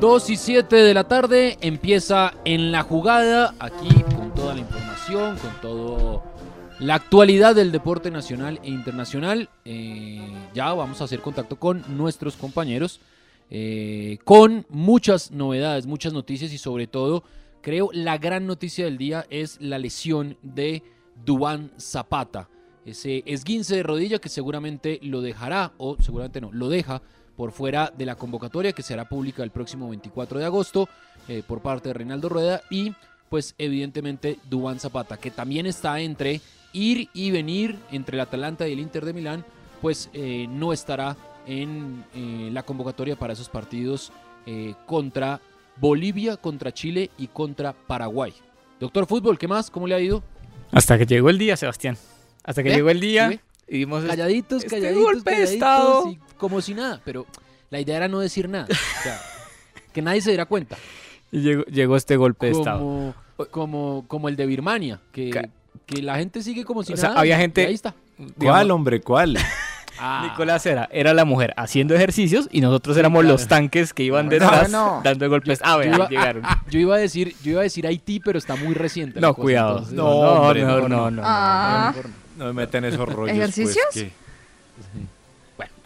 Dos y 7 de la tarde empieza en la jugada, aquí con toda la información, con toda la actualidad del deporte nacional e internacional. Eh, ya vamos a hacer contacto con nuestros compañeros, eh, con muchas novedades, muchas noticias y sobre todo, creo, la gran noticia del día es la lesión de Dubán Zapata. Ese esguince de rodilla que seguramente lo dejará, o seguramente no, lo deja por fuera de la convocatoria que será pública el próximo 24 de agosto eh, por parte de Reinaldo Rueda y pues evidentemente Dubán Zapata que también está entre ir y venir entre el Atalanta y el Inter de Milán pues eh, no estará en eh, la convocatoria para esos partidos eh, contra Bolivia, contra Chile y contra Paraguay. Doctor Fútbol, ¿qué más? ¿Cómo le ha ido? Hasta que llegó el día, Sebastián. Hasta que llegó el día y vimos este- Calladitos, este calladitos, golpe de calladitos estado. y como si nada, pero la idea era no decir nada. O sea, que nadie se diera cuenta. y llegó, llegó este golpe de estado. Como, como, como el de Birmania, que, Ca- que la gente sigue como si O sea, nada. había y gente- ahí está. ¿Cuál, hombre? ¿Cuál? Ah, Nicolás era, era la mujer haciendo ejercicios y nosotros éramos claro. los tanques que iban No, detrás no. dando golpes. Ah, yo iba- llegaron. Yo iba a decir, yo iba a decir Haití, pero está muy reciente. No, cosa, cuidado. entonces- No, No, hombre, no, no, no. no, no, Ah. no. No me meten esos rollos. ¿Ejercicios? Pues, que- Bueno,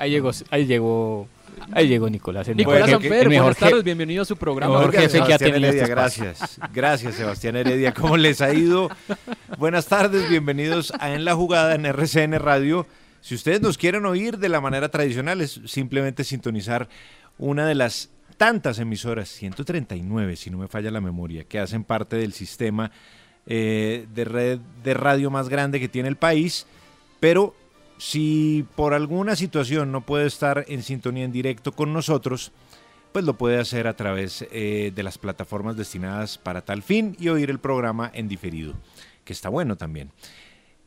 ahí llegó, ahí llegó, ahí llegó Nicolás. el Nicolás mejor- Sanfer, el mejor buenas tardes, bienvenido a su programa. Mejor jefe que ha Heredia, este gracias. Gracias, Sebastián Heredia. ¿Cómo les ha ido? Buenas tardes, bienvenidos a En la Jugada en RCN Radio. Si ustedes nos quieren oír de la manera tradicional, es simplemente sintonizar una de las tantas emisoras, 139, si no me falla la memoria, que hacen parte del sistema eh, de red de radio más grande que tiene el país. Pero si por alguna situación no puede estar en sintonía en directo con nosotros, pues lo puede hacer a través eh, de las plataformas destinadas para tal fin y oír el programa en diferido, que está bueno también.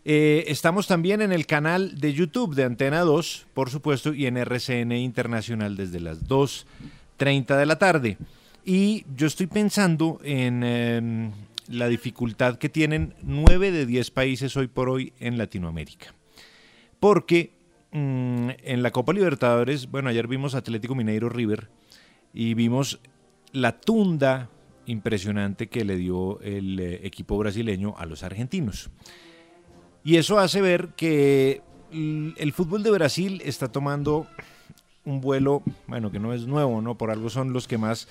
Eh, estamos también en el canal de YouTube de Antena 2, por supuesto, y en RCN Internacional desde las 2.30 de la tarde. Y yo estoy pensando en em, la dificultad que tienen 9 de 10 países hoy por hoy en Latinoamérica. Porque mm, en la Copa Libertadores, bueno, ayer vimos Atlético Mineiro River y vimos la tunda impresionante que le dio el eh, equipo brasileño a los argentinos. Y eso hace ver que el fútbol de Brasil está tomando un vuelo, bueno, que no es nuevo, ¿no? Por algo son los que más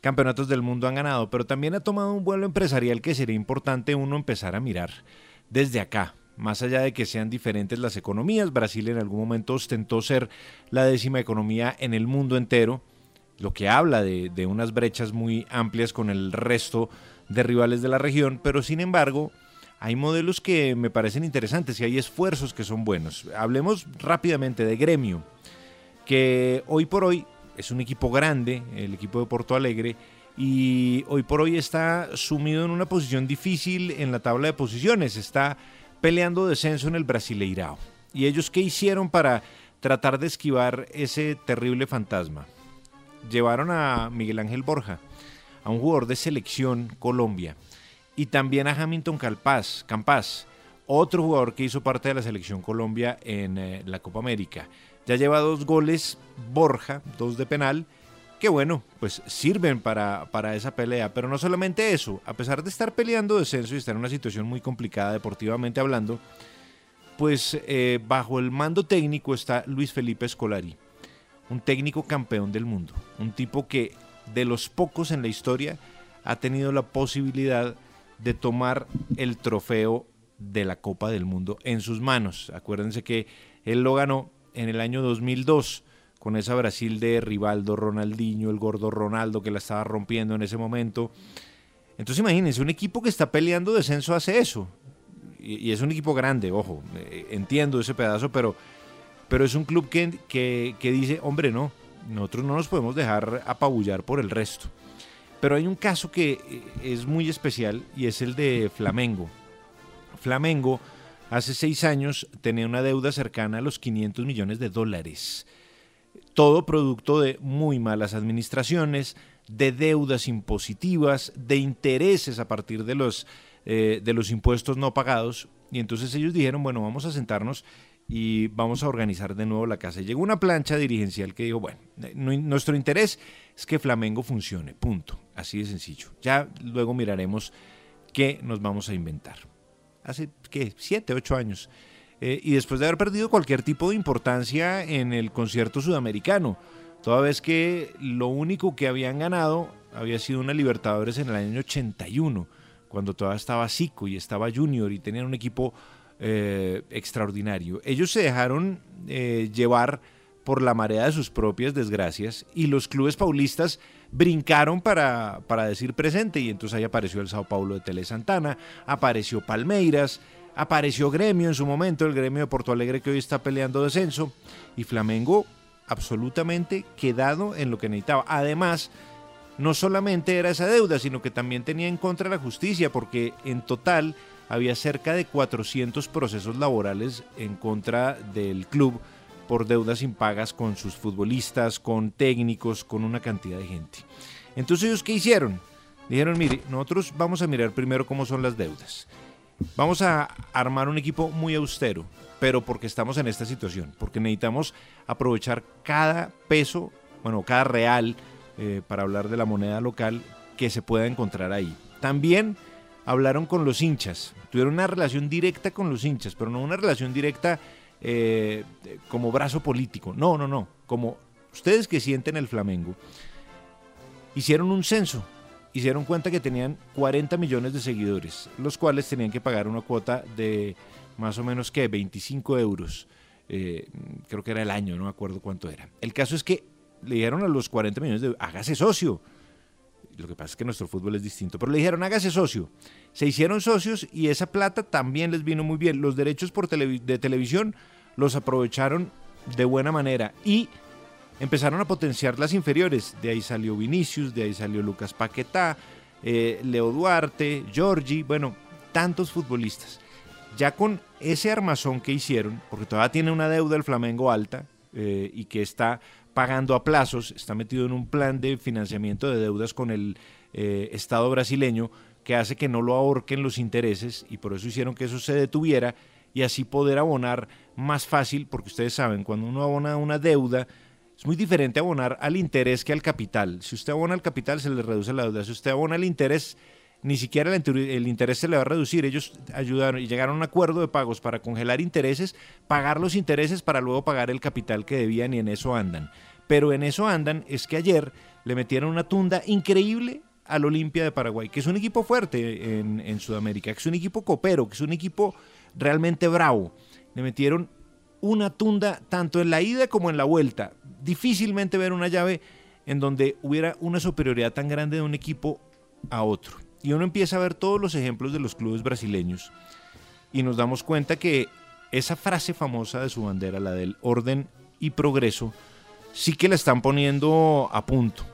campeonatos del mundo han ganado, pero también ha tomado un vuelo empresarial que sería importante uno empezar a mirar desde acá. Más allá de que sean diferentes las economías, Brasil en algún momento ostentó ser la décima economía en el mundo entero, lo que habla de, de unas brechas muy amplias con el resto de rivales de la región, pero sin embargo hay modelos que me parecen interesantes y hay esfuerzos que son buenos. Hablemos rápidamente de Gremio, que hoy por hoy es un equipo grande, el equipo de Porto Alegre, y hoy por hoy está sumido en una posición difícil en la tabla de posiciones. Está peleando descenso en el Brasileirao. ¿Y ellos qué hicieron para tratar de esquivar ese terrible fantasma? Llevaron a Miguel Ángel Borja, a un jugador de selección Colombia y también a Hamilton Campas, otro jugador que hizo parte de la selección Colombia en eh, la Copa América. Ya lleva dos goles Borja, dos de penal, bueno, pues sirven para, para esa pelea. Pero no solamente eso, a pesar de estar peleando descenso y estar en una situación muy complicada deportivamente hablando, pues eh, bajo el mando técnico está Luis Felipe Scolari, un técnico campeón del mundo, un tipo que de los pocos en la historia ha tenido la posibilidad de tomar el trofeo de la Copa del Mundo en sus manos. Acuérdense que él lo ganó en el año 2002 con esa Brasil de Rivaldo, Ronaldinho, el gordo Ronaldo que la estaba rompiendo en ese momento. Entonces imagínense, un equipo que está peleando descenso hace eso. Y, es un equipo grande, ojo, eh, entiendo ese pedazo, pero, pero es un club que, que, que dice, hombre, no, nosotros no nos podemos dejar apabullar por el resto. Pero hay un caso que eh, es muy especial y es el de Flamengo. Flamengo hace seis años tenía una deuda cercana a los 500 millones de dólares. Todo producto de muy malas administraciones, de deudas impositivas, de intereses a partir de los, eh, de los impuestos no pagados. Y entonces ellos dijeron, bueno, vamos a sentarnos y vamos a organizar de nuevo la casa. llegó una plancha dirigencial que dijo, bueno, eh, nuestro interés es que Flamengo funcione, punto. Así de sencillo. Ya luego miraremos qué nos vamos a inventar. Hace, ¿qué? Siete, ocho años. Eh, y después de haber perdido cualquier tipo de importancia en el concierto sudamericano, toda vez que lo único que habían ganado había sido una Libertadores en el año 81, cuando todavía estaba Zico y estaba Junior y tenían un equipo eh, extraordinario. Ellos se dejaron eh, llevar por la marea de sus propias desgracias y los clubes paulistas brincaron para, para decir presente y entonces ahí apareció el Sao Paulo de Tele Santana, apareció Palmeiras, apareció Gremio en su momento, el Gremio de Porto Alegre que hoy está peleando descenso y Flamengo absolutamente quedado en lo que necesitaba. Además, no solamente era esa deuda, sino que también tenía en contra la justicia porque en total había cerca de 400 procesos laborales en contra del club por deudas impagas con sus futbolistas, con técnicos, con una cantidad de gente. Entonces ellos qué hicieron? Dijeron, mire, nosotros vamos a mirar primero cómo son las deudas. Vamos a armar un equipo muy austero, pero porque estamos en esta situación, porque necesitamos aprovechar cada peso, bueno, cada real, eh, para hablar de la moneda local que se pueda encontrar ahí. También hablaron con los hinchas, tuvieron una relación directa con los hinchas, pero no una relación directa eh, como brazo político, no, no, no, como ustedes que sienten el Flamengo, hicieron un censo y se dieron cuenta que tenían 40 millones de seguidores, los cuales tenían que pagar una cuota de más o menos que 25 euros, eh, creo que era el año, no me acuerdo cuánto era. El caso es que le dijeron a los 40 millones de hágase socio lo que pasa es que nuestro fútbol es distinto. Pero le dijeron, hágase socio. Se hicieron socios y esa plata también les vino muy bien. Los derechos por de televisión los aprovecharon de buena manera y empezaron a potenciar las inferiores. De ahí salió Vinicius, de ahí salió Lucas Paquetá, eh, Leo Duarte, Giorgi, bueno, tantos futbolistas. Ya con ese armazón que hicieron, porque todavía tiene una deuda el Flamengo alta eh, y que está pagando a plazos, está metido en un plan de financiamiento de deudas con el eh, Estado brasileño que hace que no lo ahorquen los intereses y por eso hicieron que eso se detuviera y así poder abonar más fácil, porque ustedes saben, cuando uno abona una deuda, es muy diferente abonar al interés que al capital. Si usted abona al capital, se le reduce la deuda. Si usted abona al interés, ni siquiera el, interés se le va a reducir. Ellos ayudaron y llegaron a un acuerdo de pagos para congelar intereses, pagar los intereses para luego pagar el capital que debían y en eso andan. Pero en eso andan es que ayer le metieron una tunda increíble al Olimpia de Paraguay, que es un equipo fuerte en, en Sudamérica, que es un equipo copero, que es un equipo realmente bravo. Le metieron una tunda tanto en la ida como en la vuelta. Difícilmente ver una llave en donde hubiera una superioridad tan grande de un equipo a otro. Y uno empieza a ver todos los ejemplos de los clubes brasileños y nos damos cuenta que esa frase famosa de su bandera, la del orden y progreso, sí que la están poniendo a punto.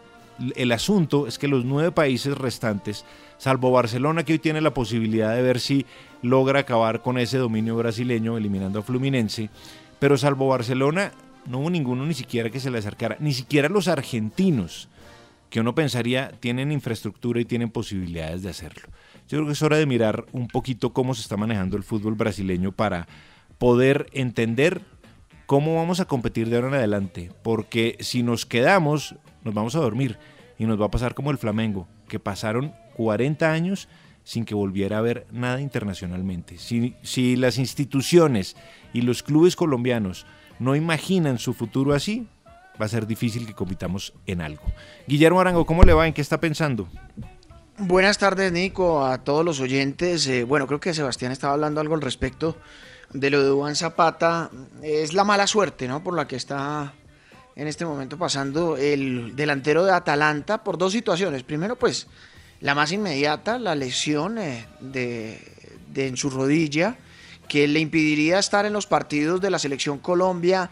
El asunto es que los nueve países restantes, salvo Barcelona que hoy tiene la posibilidad de ver si logra acabar con ese dominio brasileño eliminando a Fluminense, pero salvo Barcelona no hubo ninguno ni siquiera que se le acercara, ni siquiera los argentinos, que uno pensaría tienen infraestructura y tienen posibilidades de hacerlo. Yo creo que es hora de mirar un poquito cómo se está manejando el fútbol brasileño para poder entender cómo vamos a competir de ahora en adelante, porque si nos quedamos, nos vamos a dormir y nos va a pasar como el Flamengo, que pasaron 40 años sin que volviera a haber nada internacionalmente. Si, si las instituciones y los clubes colombianos no imaginan su futuro así, va a ser difícil que compitamos en algo. Guillermo Arango, ¿cómo le va? ¿En qué está pensando? Buenas tardes, Nico, a todos los oyentes. Eh, bueno, creo que Sebastián estaba hablando algo al respecto de lo de Juan Zapata. Es la mala suerte, ¿no? Por la que está en este momento pasando el delantero de Atalanta por dos situaciones. Primero, pues la más inmediata, la lesión eh, de, en su rodilla, que le impediría estar en los partidos de la selección Colombia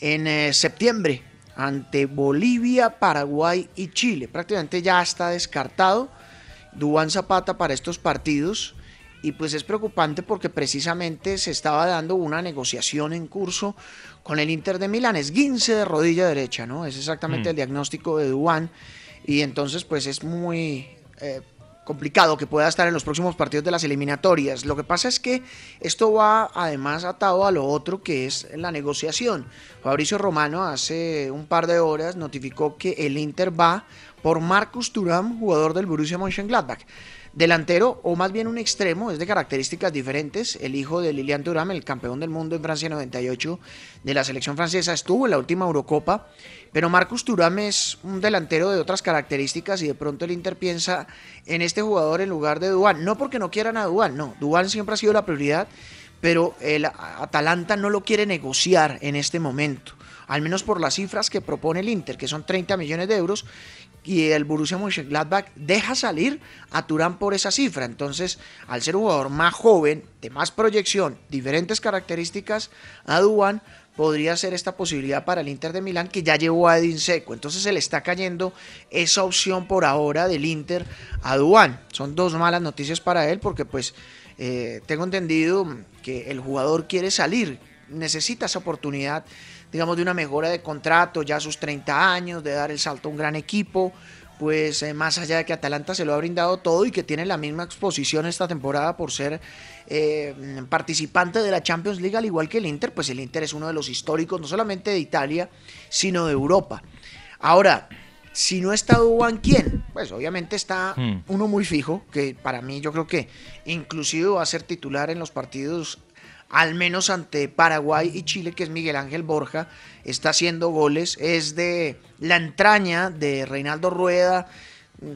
en eh, septiembre ante Bolivia, Paraguay y Chile. Prácticamente ya está descartado Dubán Zapata para estos partidos y pues es preocupante porque precisamente se estaba dando una negociación en curso con el Inter de Milán, es guince de rodilla derecha, ¿no? Es exactamente mm. el diagnóstico de Dubán y entonces pues es muy eh, complicado que pueda estar en los próximos partidos de las eliminatorias. Lo que pasa es que esto va además atado a lo otro que es la negociación. Fabricio Romano hace un par de horas notificó que el Inter va por Marcus Thuram, jugador del Borussia Mönchengladbach. Delantero, o más bien un extremo, es de características diferentes. El hijo de Lilian Thuram, el campeón del mundo en Francia 98 de la selección francesa, estuvo en la última Eurocopa pero Marcus Turam es un delantero de otras características y de pronto el Inter piensa en este jugador en lugar de Duan. No porque no quieran a Duan, no. Duan siempre ha sido la prioridad, pero el Atalanta no lo quiere negociar en este momento. Al menos por las cifras que propone el Inter, que son 30 millones de euros, y el Borussia Mönchengladbach deja salir a Turán por esa cifra. Entonces, al ser un jugador más joven, de más proyección, diferentes características, a Duan podría ser esta posibilidad para el Inter de Milán que ya llevó a Edin Seco. Entonces se le está cayendo esa opción por ahora del Inter a Duan. Son dos malas noticias para él porque pues eh, tengo entendido que el jugador quiere salir, necesita esa oportunidad digamos de una mejora de contrato ya a sus 30 años, de dar el salto a un gran equipo, pues eh, más allá de que Atalanta se lo ha brindado todo y que tiene la misma exposición esta temporada por ser eh, participante de la Champions League, al igual que el Inter, pues el Inter es uno de los históricos, no solamente de Italia, sino de Europa. Ahora, si no está Duban, ¿quién? Pues obviamente está hmm. uno muy fijo, que para mí yo creo que inclusive va a ser titular en los partidos al menos ante Paraguay y Chile, que es Miguel Ángel Borja, está haciendo goles, es de la entraña de Reinaldo Rueda,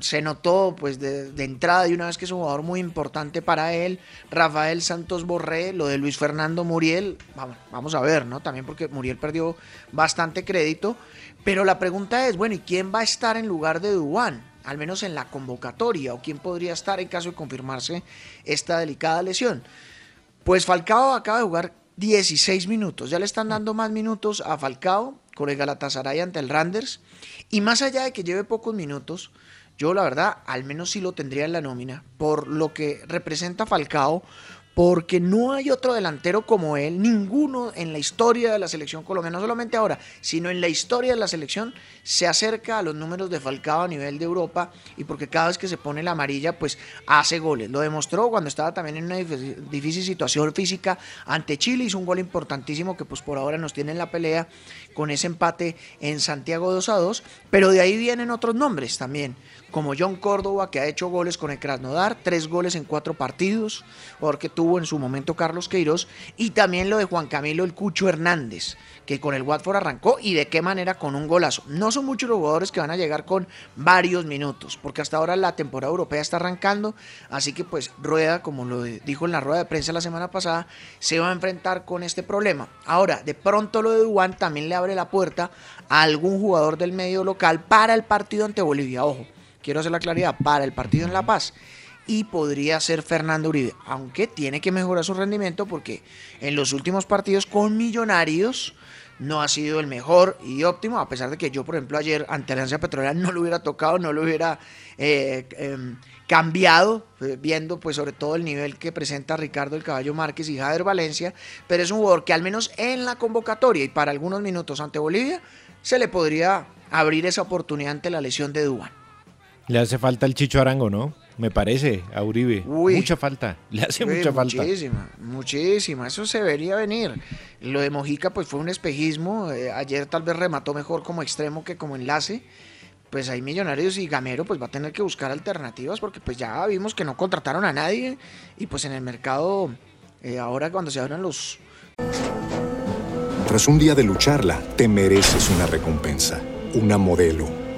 se notó pues de, entrada y una vez que es un jugador muy importante para él, Rafael Santos Borré, lo de Luis Fernando Muriel, vamos, vamos a ver, ¿no? También porque Muriel perdió bastante crédito, pero la pregunta es, bueno, ¿y quién va a estar en lugar de Duan? Al menos en la convocatoria, o quién podría estar en caso de confirmarse esta delicada lesión. Pues Falcao acaba de jugar 16 minutos. Ya le están dando más minutos a Falcao con el Galatasaray ante el Randers. Y más allá de que lleve pocos minutos, yo la verdad al menos sí lo tendría en la nómina por lo que representa Falcao, porque no hay otro delantero como él, ninguno en la historia de la selección colombiana, no solamente ahora, sino en la historia de la selección, se acerca a los números de Falcao a nivel de Europa y porque cada vez que se pone la amarilla, pues hace goles. Lo demostró cuando estaba también en una difícil situación física ante Chile, hizo un gol importantísimo que pues por ahora nos tiene en la pelea con ese empate en Santiago 2 a 2, pero de ahí vienen otros nombres también como John Córdoba, que ha hecho goles con el Krasnodar, tres goles en cuatro partidos, porque tuvo en su momento Carlos Queiroz, y también lo de Juan Camilo El Cucho Hernández, que con el Watford arrancó y de qué manera con un golazo. No son muchos los jugadores que van a llegar con varios minutos, porque hasta ahora la temporada europea está arrancando, así que pues Rueda, como lo dijo en la rueda de prensa la semana pasada, se va a enfrentar con este problema. Ahora, de pronto lo de Duan también le abre la puerta a algún jugador del medio local para el partido ante Bolivia. Ojo, quiero hacer la claridad, para el partido en La Paz. Y podría ser Fernando Uribe, aunque tiene que mejorar su rendimiento porque en los últimos partidos con Millonarios no ha sido el mejor y óptimo, a pesar de que yo, por ejemplo, ayer ante Alianza Petrolera no lo hubiera tocado, no lo hubiera eh, em, cambiado, eh, viendo pues sobre todo el nivel que presenta Ricardo el Caballo Márquez y Jader Valencia, pero es un jugador que al menos en la convocatoria y para algunos minutos ante Bolivia se le podría abrir esa oportunidad ante la lesión de Dubán. Le hace falta el Chicho Arango, ¿no? Me parece, a Uribe. mucha falta. Le hace mucha falta. Muchísima, muchísima. Eso se debería venir. Lo de Mojica, pues fue un espejismo. Eh, ayer tal vez remató mejor como extremo que como enlace. Pues hay Millonarios y Gamero, pues va a tener que buscar alternativas porque pues ya vimos que no contrataron a nadie. Y pues en el mercado, eh, ahora cuando se abran los... Tras un día de lucharla, te mereces una recompensa. Una modelo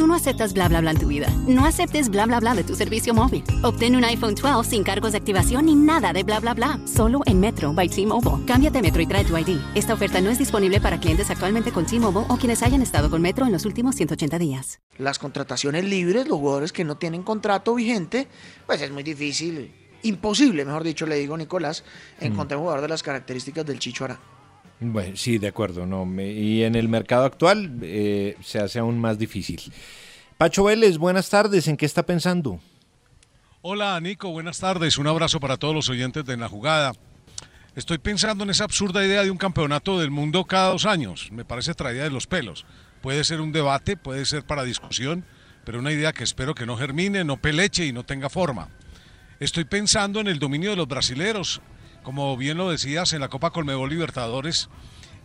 Tú no aceptas bla bla bla en tu vida. No aceptes bla bla bla de tu servicio móvil. Obtén un iPhone 12 sin cargos de activación ni nada de bla bla bla. Solo en Metro by T-Mobile. Cámbiate a Metro y trae tu ID. Esta oferta no es disponible para clientes actualmente con T-Mobile o quienes hayan estado con Metro en los últimos 180 días. Las contrataciones libres, los jugadores que no tienen contrato vigente, pues es muy difícil, imposible, mejor dicho, le digo Nicolás, encontrar un jugador de las características del Chicho. Bueno, sí, de acuerdo. No, y en el mercado actual eh, se hace aún más difícil. Pacho Vélez, buenas tardes. ¿En qué está pensando? Hola, Nico. Buenas tardes. Un abrazo para todos los oyentes de la Jugada. Estoy pensando en esa absurda idea de un campeonato del mundo cada dos años. Me parece traída de los pelos. Puede ser un debate, puede ser para discusión, pero una idea que espero que no germine, no peleche y no tenga forma. Estoy pensando en el dominio de los brasileros como bien lo decías, en la Copa Colmebol Libertadores,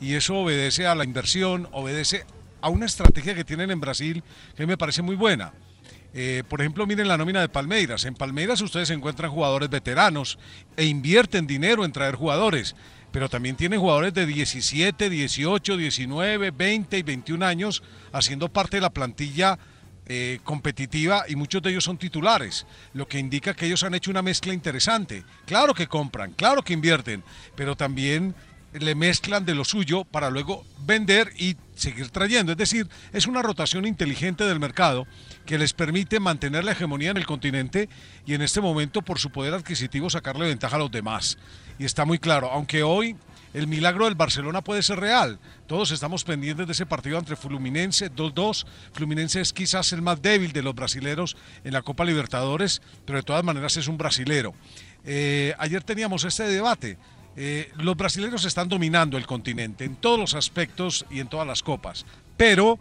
y eso obedece a la inversión, obedece a una estrategia que tienen en Brasil que me parece muy buena. Eh, por ejemplo, miren la nómina de Palmeiras. En Palmeiras ustedes encuentran jugadores veteranos e invierten dinero en traer jugadores, pero también tienen jugadores de 17, 18, 19, 20 y 21 años haciendo parte de la plantilla eh, competitiva y muchos de ellos son titulares, lo que indica que ellos han hecho una mezcla interesante. Claro que compran, claro que invierten, pero también le mezclan de lo suyo para luego vender y seguir trayendo. Es decir, es una rotación inteligente del mercado que les permite mantener la hegemonía en el continente y en este momento por su poder adquisitivo sacarle ventaja a los demás. Y está muy claro, aunque hoy el milagro del Barcelona puede ser real. Todos estamos pendientes de ese partido entre Fluminense 2-2. Fluminense es quizás el más débil de los brasileros en la Copa Libertadores, pero de todas maneras es un brasilero. Eh, ayer teníamos este debate. Eh, los brasileños están dominando el continente en todos los aspectos y en todas las copas, pero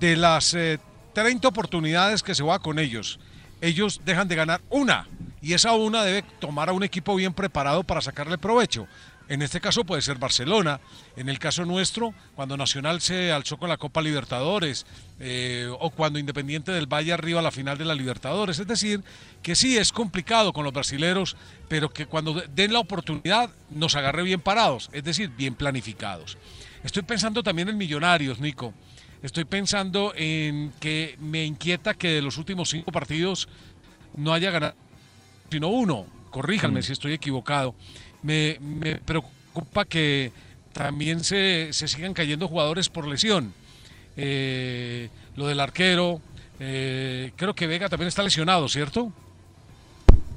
de las 30 eh, oportunidades que se va con ellos, ellos dejan de ganar una y esa una debe tomar a un equipo bien preparado para sacarle provecho. En este caso puede ser Barcelona. En el caso nuestro, cuando Nacional se alzó con la Copa Libertadores eh, o cuando Independiente del Valle arriba a la final de la Libertadores. Es decir, que sí es complicado con los brasileros, pero que cuando den la oportunidad nos agarre bien parados, es decir, bien planificados. Estoy pensando también en Millonarios, Nico. Estoy pensando en que me inquieta que de los últimos cinco partidos no haya ganado sino uno. Corríjanme Mm. si estoy equivocado. Me, me preocupa que también se, se sigan cayendo jugadores por lesión. Eh, lo del arquero, eh, creo que Vega también está lesionado, ¿cierto?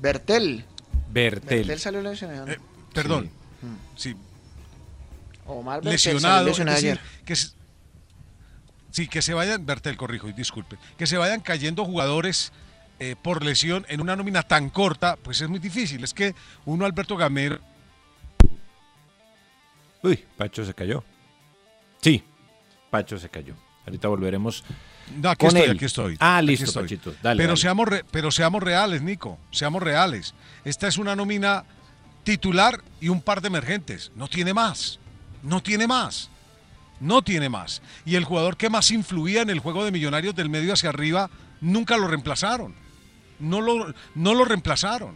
Bertel. Bertel. Bertel salió lesionado. Eh, perdón. Sí, Omar Bertel lesionado. salió lesionado es decir, ayer. que se- sí, que se vayan, Bertel, corrijo, y disculpe, que se vayan cayendo jugadores eh, por lesión en una nómina tan corta, pues es muy difícil. Es que uno, Alberto Gamero, Uy, Pacho se cayó. Sí, Pacho se cayó. Ahorita volveremos. No, aquí con estoy, él. aquí estoy. Ah, listo, estoy. Pachito. Dale, pero, dale. Seamos re- pero seamos reales, Nico. Seamos reales. Esta es una nómina titular y un par de emergentes. No tiene más. No tiene más. No tiene más. Y el jugador que más influía en el juego de Millonarios del medio hacia arriba, nunca lo reemplazaron. No lo, no lo reemplazaron.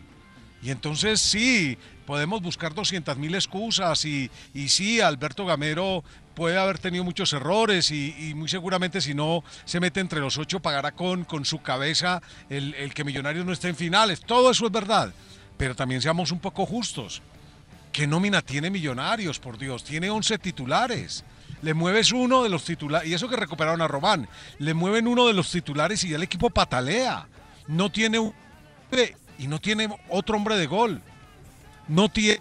Y entonces sí, podemos buscar 200 mil excusas y, y sí, Alberto Gamero puede haber tenido muchos errores y, y muy seguramente si no se mete entre los ocho pagará con, con su cabeza el, el que Millonarios no esté en finales. Todo eso es verdad, pero también seamos un poco justos. ¿Qué nómina tiene Millonarios, por Dios? Tiene 11 titulares. Le mueves uno de los titulares, y eso que recuperaron a Román, le mueven uno de los titulares y ya el equipo patalea. No tiene un y no tiene otro hombre de gol. No tiene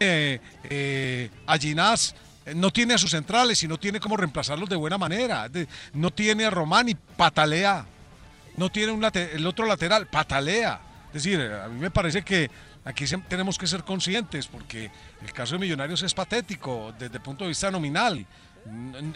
eh, eh, a eh, no tiene a sus centrales y no tiene cómo reemplazarlos de buena manera. No tiene a Román y patalea. No tiene un late- el otro lateral, patalea. Es decir, a mí me parece que aquí tenemos que ser conscientes porque el caso de Millonarios es patético desde el punto de vista nominal.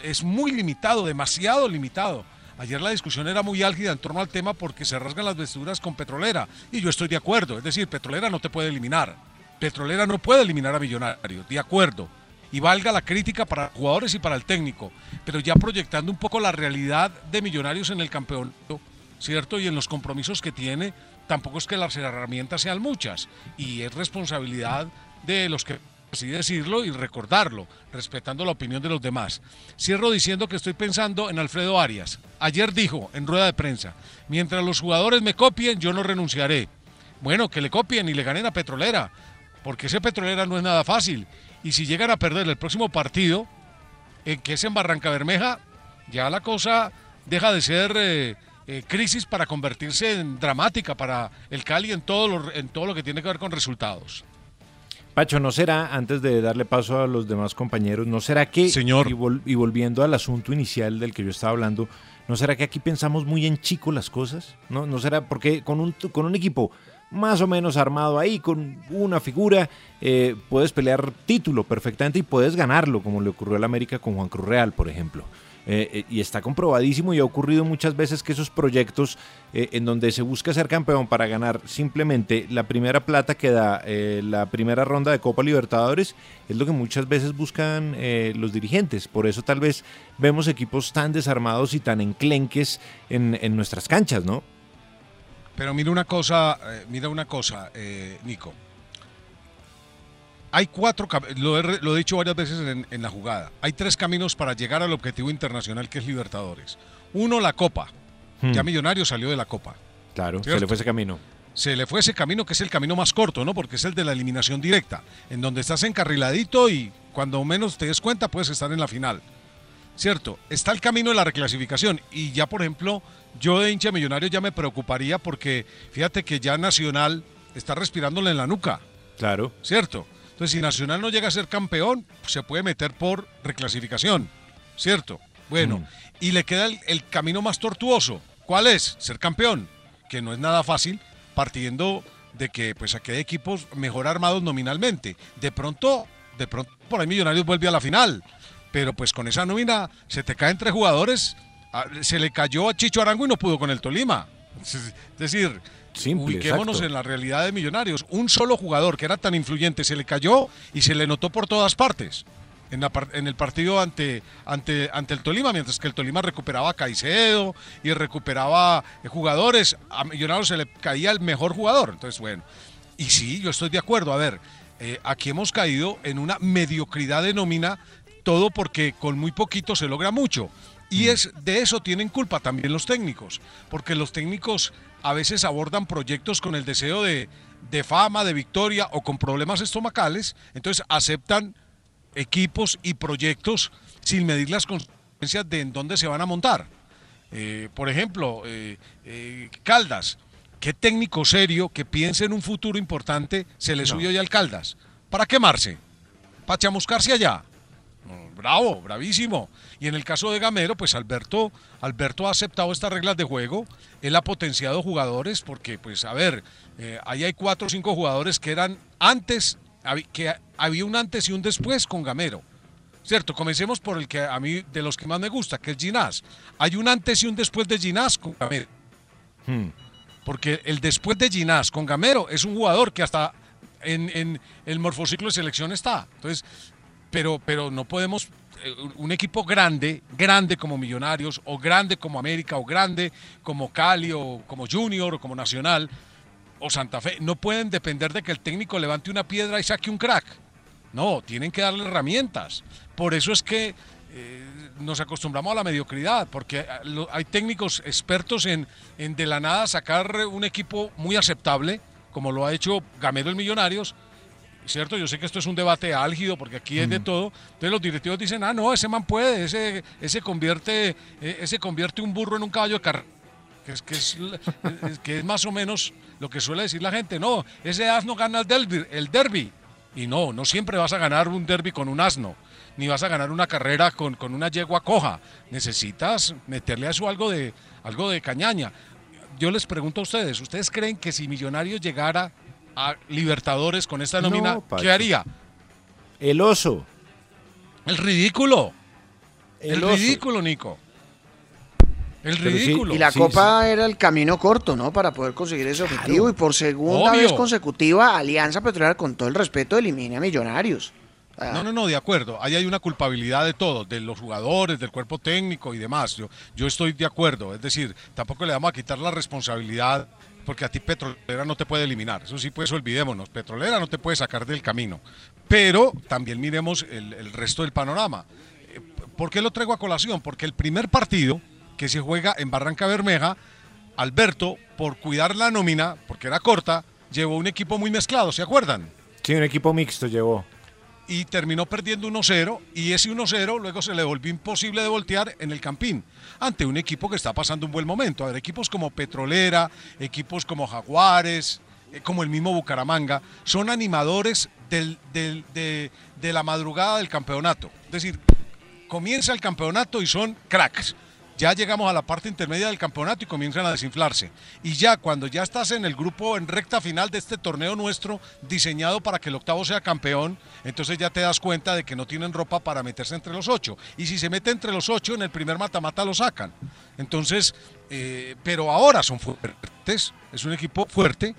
Es muy limitado, demasiado limitado. Ayer la discusión era muy álgida en torno al tema porque se rasgan las vestiduras con Petrolera y yo estoy de acuerdo. Es decir, Petrolera no te puede eliminar. Petrolera no puede eliminar a Millonarios, de acuerdo. Y valga la crítica para jugadores y para el técnico, pero ya proyectando un poco la realidad de Millonarios en el campeonato, ¿cierto? Y en los compromisos que tiene, tampoco es que las herramientas sean muchas. Y es responsabilidad de los que así decirlo y recordarlo, respetando la opinión de los demás. Cierro diciendo que estoy pensando en Alfredo Arias. Ayer dijo en rueda de prensa, mientras los jugadores me copien, yo no renunciaré. Bueno, que le copien y le ganen a Petrolera, porque ese Petrolera no es nada fácil. Y si llegan a perder el próximo partido, en que es en Barranca Bermeja, ya la cosa deja de ser eh, eh, crisis para convertirse en dramática para el Cali en todo, lo, en todo lo que tiene que ver con resultados. Pacho, ¿no será, antes de darle paso a los demás compañeros, no será que, Señor. Y, vol- y volviendo al asunto inicial del que yo estaba hablando, ¿no será que aquí pensamos muy en chico las cosas? ¿No, no será porque con un, con un equipo más o menos armado ahí, con una figura, eh, puedes pelear título perfectamente y puedes ganarlo, como le ocurrió al América con Juan Cruz Real, por ejemplo. Eh, eh, y está comprobadísimo y ha ocurrido muchas veces que esos proyectos eh, en donde se busca ser campeón para ganar simplemente la primera plata que da la primera ronda de Copa Libertadores es lo que muchas veces buscan los dirigentes. Por eso tal vez vemos equipos tan desarmados y tan enclenques en, en nuestras canchas, ¿no? Pero mira una cosa, mira una cosa, Nico. Hay cuatro, lo he, lo he dicho varias veces en, en la jugada. Hay tres caminos para llegar al objetivo internacional que es Libertadores. Uno, la Copa. Hmm. Ya Millonario salió de la Copa. Claro, se le fue ese camino. se le fue ese camino que es el camino más corto, ¿no? Porque es el de la eliminación directa, en donde estás encarriladito y cuando menos te des cuenta puedes estar en la final. ¿Cierto? Está el camino de la reclasificación y ya, por ejemplo, yo de hincha millonario ya me preocuparía porque fíjate que ya Nacional está respirándole en la nuca, Claro. ¿cierto? Entonces, si Nacional no llega a ser campeón, pues, se puede meter por reclasificación, ¿cierto? Bueno, Mm. y le queda el, el camino más tortuoso. ¿Cuál es? Ser campeón, que no es nada fácil, partiendo de que pues aquí hay equipos mejor armados nominalmente. De pronto, de pronto por ahí Millonarios vuelve a la final, pero pues con esa nómina se te caen tres jugadores, ah, se le cayó a Chicho Arango y no pudo con el Tolima. Es decir, Simple, ubiquémonos exacto. en la realidad de Millonarios. Un solo jugador que era tan influyente se le cayó y se le notó por todas partes. En, la par- en el partido ante, ante, ante el Tolima, mientras que el Tolima recuperaba a Caicedo y recuperaba eh, jugadores, a Millonarios se le caía el mejor jugador. Entonces, bueno, y sí, yo estoy de acuerdo. A ver, eh, aquí hemos caído en una mediocridad de nómina todo porque con muy poquito se logra mucho. Y es de eso tienen culpa también los técnicos, porque los técnicos a veces abordan proyectos con el deseo de, de fama, de victoria o con problemas estomacales, entonces aceptan equipos y proyectos sin medir las consecuencias de en dónde se van a montar. Eh, por ejemplo, eh, eh, Caldas, ¿qué técnico serio que piense en un futuro importante se le subió ya al Caldas? ¿Para quemarse? ¿Para chamuscarse allá? Bravo, bravísimo. Y en el caso de Gamero, pues Alberto, Alberto ha aceptado estas reglas de juego, él ha potenciado jugadores, porque pues a ver, eh, ahí hay cuatro o cinco jugadores que eran antes, que había un antes y un después con Gamero. Cierto, comencemos por el que a mí de los que más me gusta, que es Ginás. Hay un antes y un después de Ginás con Gamero. Porque el después de Ginás con Gamero es un jugador que hasta en, en el morfociclo de selección está. Entonces, pero, pero no podemos, eh, un equipo grande, grande como Millonarios, o grande como América, o grande como Cali, o como Junior, o como Nacional, o Santa Fe, no pueden depender de que el técnico levante una piedra y saque un crack. No, tienen que darle herramientas. Por eso es que eh, nos acostumbramos a la mediocridad, porque hay técnicos expertos en, en de la nada sacar un equipo muy aceptable, como lo ha hecho Gamero el Millonarios, ¿cierto? Yo sé que esto es un debate álgido porque aquí es de todo. Entonces los directivos dicen, ah, no, ese man puede, ese, ese, convierte, eh, ese convierte un burro en un caballo de carrera. Que es, que, es- que es más o menos lo que suele decir la gente. No, ese asno gana el derby, el derby. Y no, no siempre vas a ganar un derby con un asno, ni vas a ganar una carrera con, con una yegua coja. Necesitas meterle a eso algo de, algo de cañaña. Yo les pregunto a ustedes, ¿ustedes creen que si Millonarios llegara a Libertadores con esta nómina. ¿qué haría? El oso. El ridículo. El, El oso. ridículo, Nico. El Pero sí, ridículo. Y la Sí, Copa era el camino corto, ¿no? Para poder conseguir ese objetivo. Y por segunda Obvio. vez consecutiva, Alianza Petrolera, con todo el respeto, elimina a Millonarios. Ah, No, no, no, de acuerdo. Ahí hay una culpabilidad de todos, de los jugadores, del cuerpo técnico y demás. Yo, yo estoy de acuerdo. Es decir, tampoco le vamos a quitar la responsabilidad porque a ti Petrolera no te puede eliminar. Eso sí, pues olvidémonos. Petrolera no te puede sacar del camino. Pero también miremos el, resto del panorama. Eh, ¿Por qué lo traigo a colación? Porque el primer partido que se juega en Barranca Bermeja, Alberto, por cuidar la nómina, porque era corta, llevó un equipo muy mezclado, ¿se acuerdan? Sí, un equipo mixto llevó. Y terminó perdiendo 1-0 y ese 1-0 luego se le volvió imposible de voltear en el Campín ante un equipo que está pasando un buen momento. A ver, equipos como Petrolera, equipos como Jaguares, eh, como el mismo Bucaramanga, son animadores del- de, de la madrugada del campeonato. Es decir, comienza el campeonato y son cracks. Ya llegamos a la parte intermedia del campeonato y comienzan a desinflarse. Y ya cuando ya estás en el grupo en recta final de este torneo nuestro, diseñado para que el octavo sea campeón, entonces ya te das cuenta de que no tienen ropa para meterse entre los ocho. Y si se mete entre los ocho, en el primer mata-mata lo sacan. Entonces, eh, pero ahora son fuertes. Es un equipo fuerte,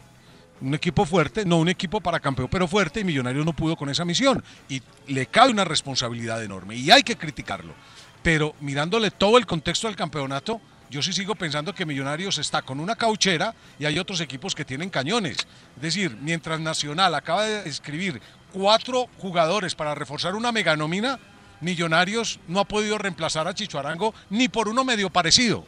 un equipo fuerte, no un equipo para campeón, pero fuerte, y Millonarios no pudo con esa misión. Y le cabe una responsabilidad enorme, y hay que criticarlo. Pero mirándole todo el contexto del campeonato, yo sí sigo pensando que Millonarios está con una cauchera y hay otros equipos que tienen cañones. Es decir, mientras Nacional acaba de escribir cuatro jugadores para reforzar una meganómina, Millonarios no ha podido reemplazar a Chicho Arango ni por uno medio parecido.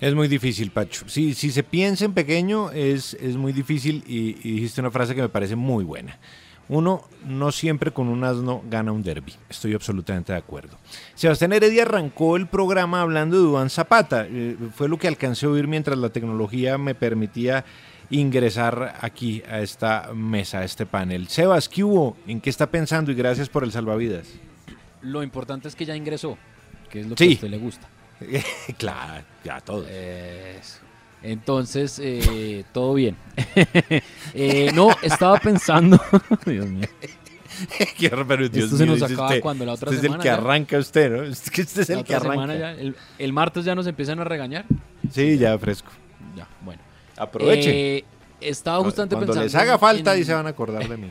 Es muy difícil, Pacho. Si, si se piensa en pequeño, es, es muy difícil y, y dijiste una frase que me parece muy buena. Uno no siempre con un asno gana un derby. Estoy absolutamente de acuerdo. Sebastián Heredia arrancó el programa hablando de Duan Zapata. Eh, fue lo que alcancé a oír mientras la tecnología me permitía ingresar aquí a esta mesa, a este panel. Sebas, ¿qué hubo? ¿En qué está pensando? Y gracias por el salvavidas. Lo importante es que ya ingresó, que es lo Sí. que a usted le gusta. claro, ya todo. Eso. Entonces, eh, todo bien. Eh, no, estaba pensando. Dios mío. Qué pero Dios Esto se mío, nos dice acaba usted. cuando la otra Este es semana el que ya. arranca usted, ¿no? Este es La el que semana arranca. ya, el, el martes ya nos empiezan a regañar. Sí, ya fresco. Ya, bueno. Aprovechen. Eh, estaba justamente Cuando pensando. les haga falta en- y se van a acordar de mí.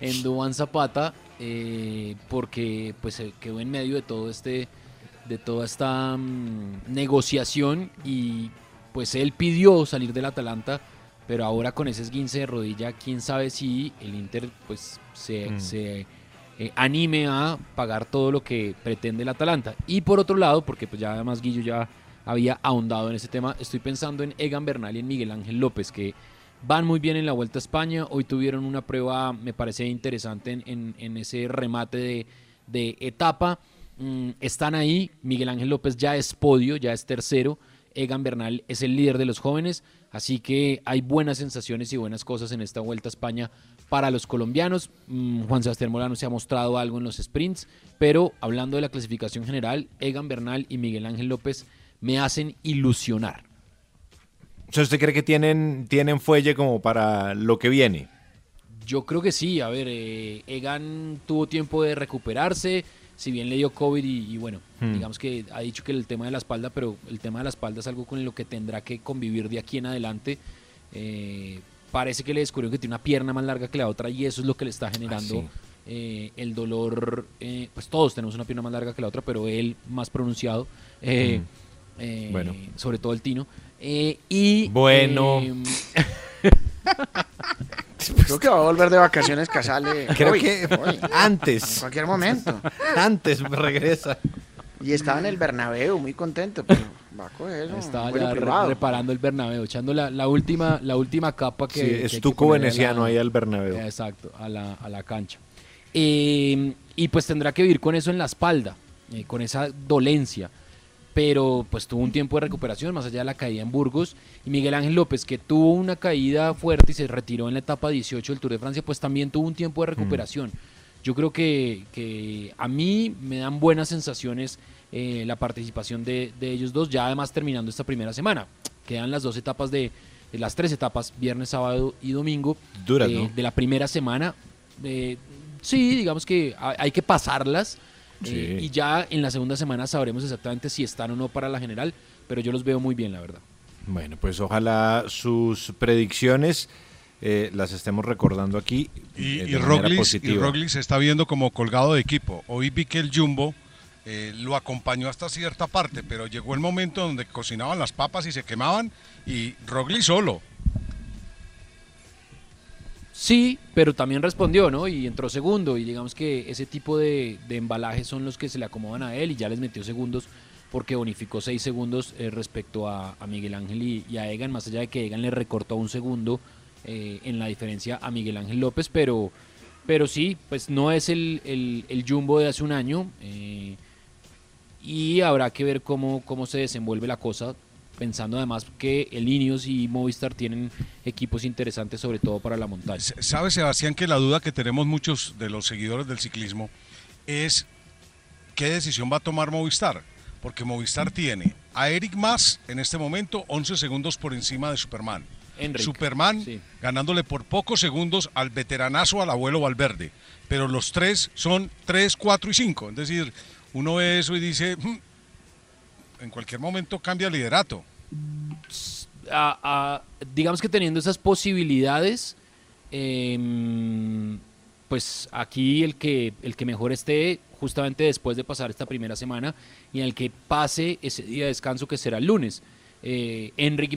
en Duván Zapata eh, porque pues se quedó en medio de todo este de toda esta mm, negociación y pues él pidió salir del Atalanta pero ahora con ese esguince de rodilla quién sabe si el Inter pues se, Mm. se eh, anime a pagar todo lo que pretende el Atalanta. Y por otro lado, porque pues ya además Guillo ya había ahondado en ese tema, estoy pensando en Egan Bernal y en Miguel Ángel López, que van muy bien en la Vuelta a España. Hoy tuvieron una prueba, me parece interesante, en, en- en ese remate de, de etapa. Mm, están ahí. Miguel Ángel López ya es podio, ya es tercero. Egan Bernal es el líder de los jóvenes. Así que hay buenas sensaciones y buenas cosas en esta Vuelta a España para los colombianos. Mm, Juan Sebastián Molano se ha mostrado algo en los sprints, pero hablando de la clasificación general, Egan Bernal y Miguel Ángel López me hacen ilusionar. ¿usted cree que tienen, tienen fuelle como para lo que viene? Yo creo que sí, a ver, eh, Egan tuvo tiempo de recuperarse, si bien le dio COVID y, y bueno, Hmm. digamos que ha dicho que el tema de la espalda, pero el tema de la espalda es algo con lo que tendrá que convivir de aquí en adelante. Eh, parece que le descubrió que tiene una pierna más larga que la otra y eso es lo que le está generando Ah, sí. eh, el dolor. eh, pues todos tenemos una pierna más larga que la otra, pero él más pronunciado. eh, eh, Bueno. Sobre todo el Tino. Eh, y Bueno. Creo que va a volver de vacaciones Casale. Creo hoy, que hoy, antes. En cualquier momento. Antes regresa. Y estaba en el Bernabéu, muy contento, pero va a coger un Estaba vuelo ya re- privado. reparando el Bernabéu, echando la, la última, la última capa que... Sí, que hay que estuco ponerle a veneciano la- ahí al Bernabéu. Exacto, a la, a la cancha. Eh, y pues tendrá que vivir con eso en la espalda, eh, con esa dolencia. Pero pues tuvo un tiempo de recuperación, más allá de la caída en Burgos. Y Miguel Ángel López, que tuvo una caída fuerte y se retiró en la etapa 18 del Tour de Francia, pues también tuvo un tiempo de recuperación. Yo creo que, que a mí me dan buenas sensaciones eh, la participación de, de ellos dos, ya además terminando esta primera semana. Quedan las dos etapas de, de las tres etapas, viernes, sábado y domingo, Duras, eh, ¿no? de la primera semana. Eh, sí, digamos que hay, que pasarlas. Sí. y ya en la segunda semana sabremos exactamente si están o no para la general, pero yo los veo muy bien, la verdad. Bueno, pues ojalá sus predicciones eh, las estemos recordando aquí. Y, eh, de Roglic, y positiva. Roglic se está viendo como colgado de equipo. Hoy vi que el Jumbo eh, lo acompañó hasta cierta parte, pero llegó el momento donde cocinaban las papas y se quemaban y Roglic solo. Sí, pero también respondió, ¿no? Y entró segundo. Y digamos que ese tipo de, de embalajes son los que se le acomodan a él y ya les metió segundos porque bonificó seis segundos eh, respecto a, a Miguel Ángel y, y a Egan, más allá de que Egan le recortó un segundo eh, en la diferencia a Miguel Ángel López, pero, pero sí, pues no es el, el, el jumbo de hace un año eh, y habrá que ver cómo, cómo se desenvuelve la cosa, pensando además que el Ineos y Movistar tienen equipos interesantes, sobre todo para la montaña. ¿Sabe, Sebastián, que la duda que tenemos muchos de los seguidores del ciclismo es qué decisión va a tomar Movistar? Porque Movistar tiene a Eric Mas en este momento 11 segundos por encima de Superman. Enric, Superman sí. ganándole por pocos segundos al veteranazo, al abuelo Valverde. Pero los tres son 3, 4 y 5. Es decir, uno ve eso y dice, "Hmm, en cualquier momento cambia liderato. a- a- digamos que teniendo esas posibilidades, em, pues aquí el que, el que mejor esté justamente después de pasar esta primera semana y en el que pase ese día de descanso que será el lunes. Eh, Enrique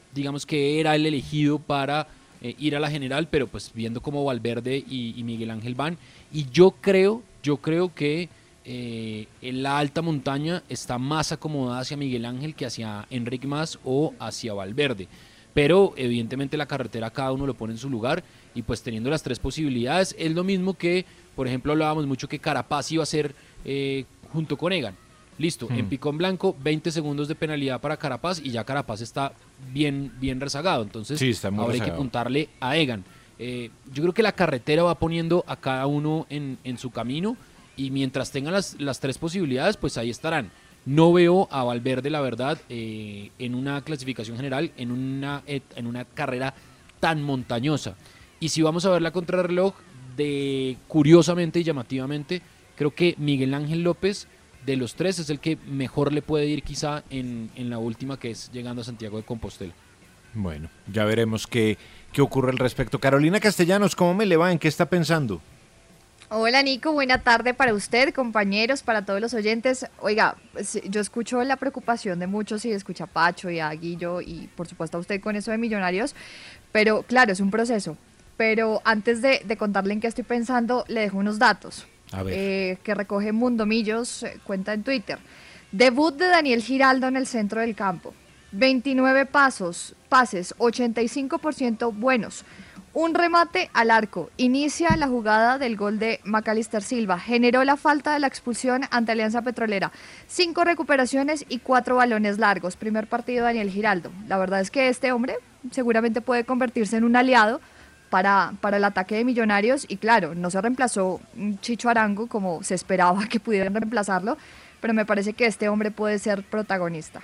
Digamos que era el elegido para eh, ir a la general, pero pues viendo cómo Valverde y, y Miguel Ángel van. Y yo creo, yo creo que eh, en la alta montaña está más acomodada hacia Miguel Ángel que hacia Enrique Más o hacia Valverde. pero evidentemente la carretera cada uno lo pone en su lugar y pues teniendo las tres posibilidades es lo mismo que, por ejemplo, hablábamos mucho que Carapaz iba a ser eh, junto con Egan. Listo, en Hmm. Picón Blanco, 20 segundos de penalidad para Carapaz y ya Carapaz está bien, bien rezagado. Entonces, Sí, ahora hay que apuntarle a Egan. Eh, yo creo que la carretera va poniendo a cada uno en, en su camino y mientras tengan las, las tres posibilidades, pues ahí estarán. No veo a Valverde, la verdad, eh, en una clasificación general, en una, en una carrera tan montañosa. Y si vamos a ver la contrarreloj, de curiosamente y llamativamente, creo que Miguel Ángel López de los tres es el que mejor le puede ir quizá en, en la última que es llegando a Santiago de Compostela. Bueno, ya veremos qué, qué ocurre al respecto. Carolina Castellanos, ¿cómo me le va? ¿En qué está pensando? Hola Nico, buena tarde para usted, compañeros, para todos los oyentes. Oiga, pues, yo escucho la preocupación de muchos y escucha a Pacho y a Guillo y por supuesto a usted con eso de millonarios, pero claro, es un proceso. Pero antes de, de contarle en qué estoy pensando, le dejo unos datos Eh, que recoge Mundo Millos, eh, cuenta en Twitter. Debut de Daniel Giraldo en el centro del campo. 29 pasos, pases, 85% buenos. Un remate al arco. Inicia la jugada del gol de Macalister Silva. Generó la falta de la expulsión ante Alianza Petrolera. Cinco recuperaciones y cuatro balones largos. Primer partido Daniel Giraldo. La verdad es que este hombre seguramente puede convertirse en un aliado para, para el ataque de Millonarios. Y claro, no se reemplazó Chicho Arango como se esperaba que pudieran reemplazarlo. Pero me parece que este hombre puede ser protagonista.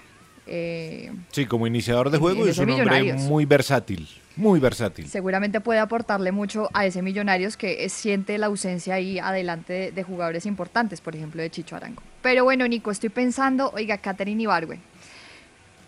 Eh, Sí, como iniciador de juego en es un hombre muy versátil, muy versátil. seguramente puede aportarle mucho a ese Millonarios que eh, siente la ausencia ahí adelante de, de jugadores importantes, por ejemplo de Chicho Arango. Pero bueno, Nico, estoy pensando, oiga, Catherine Ibargüen,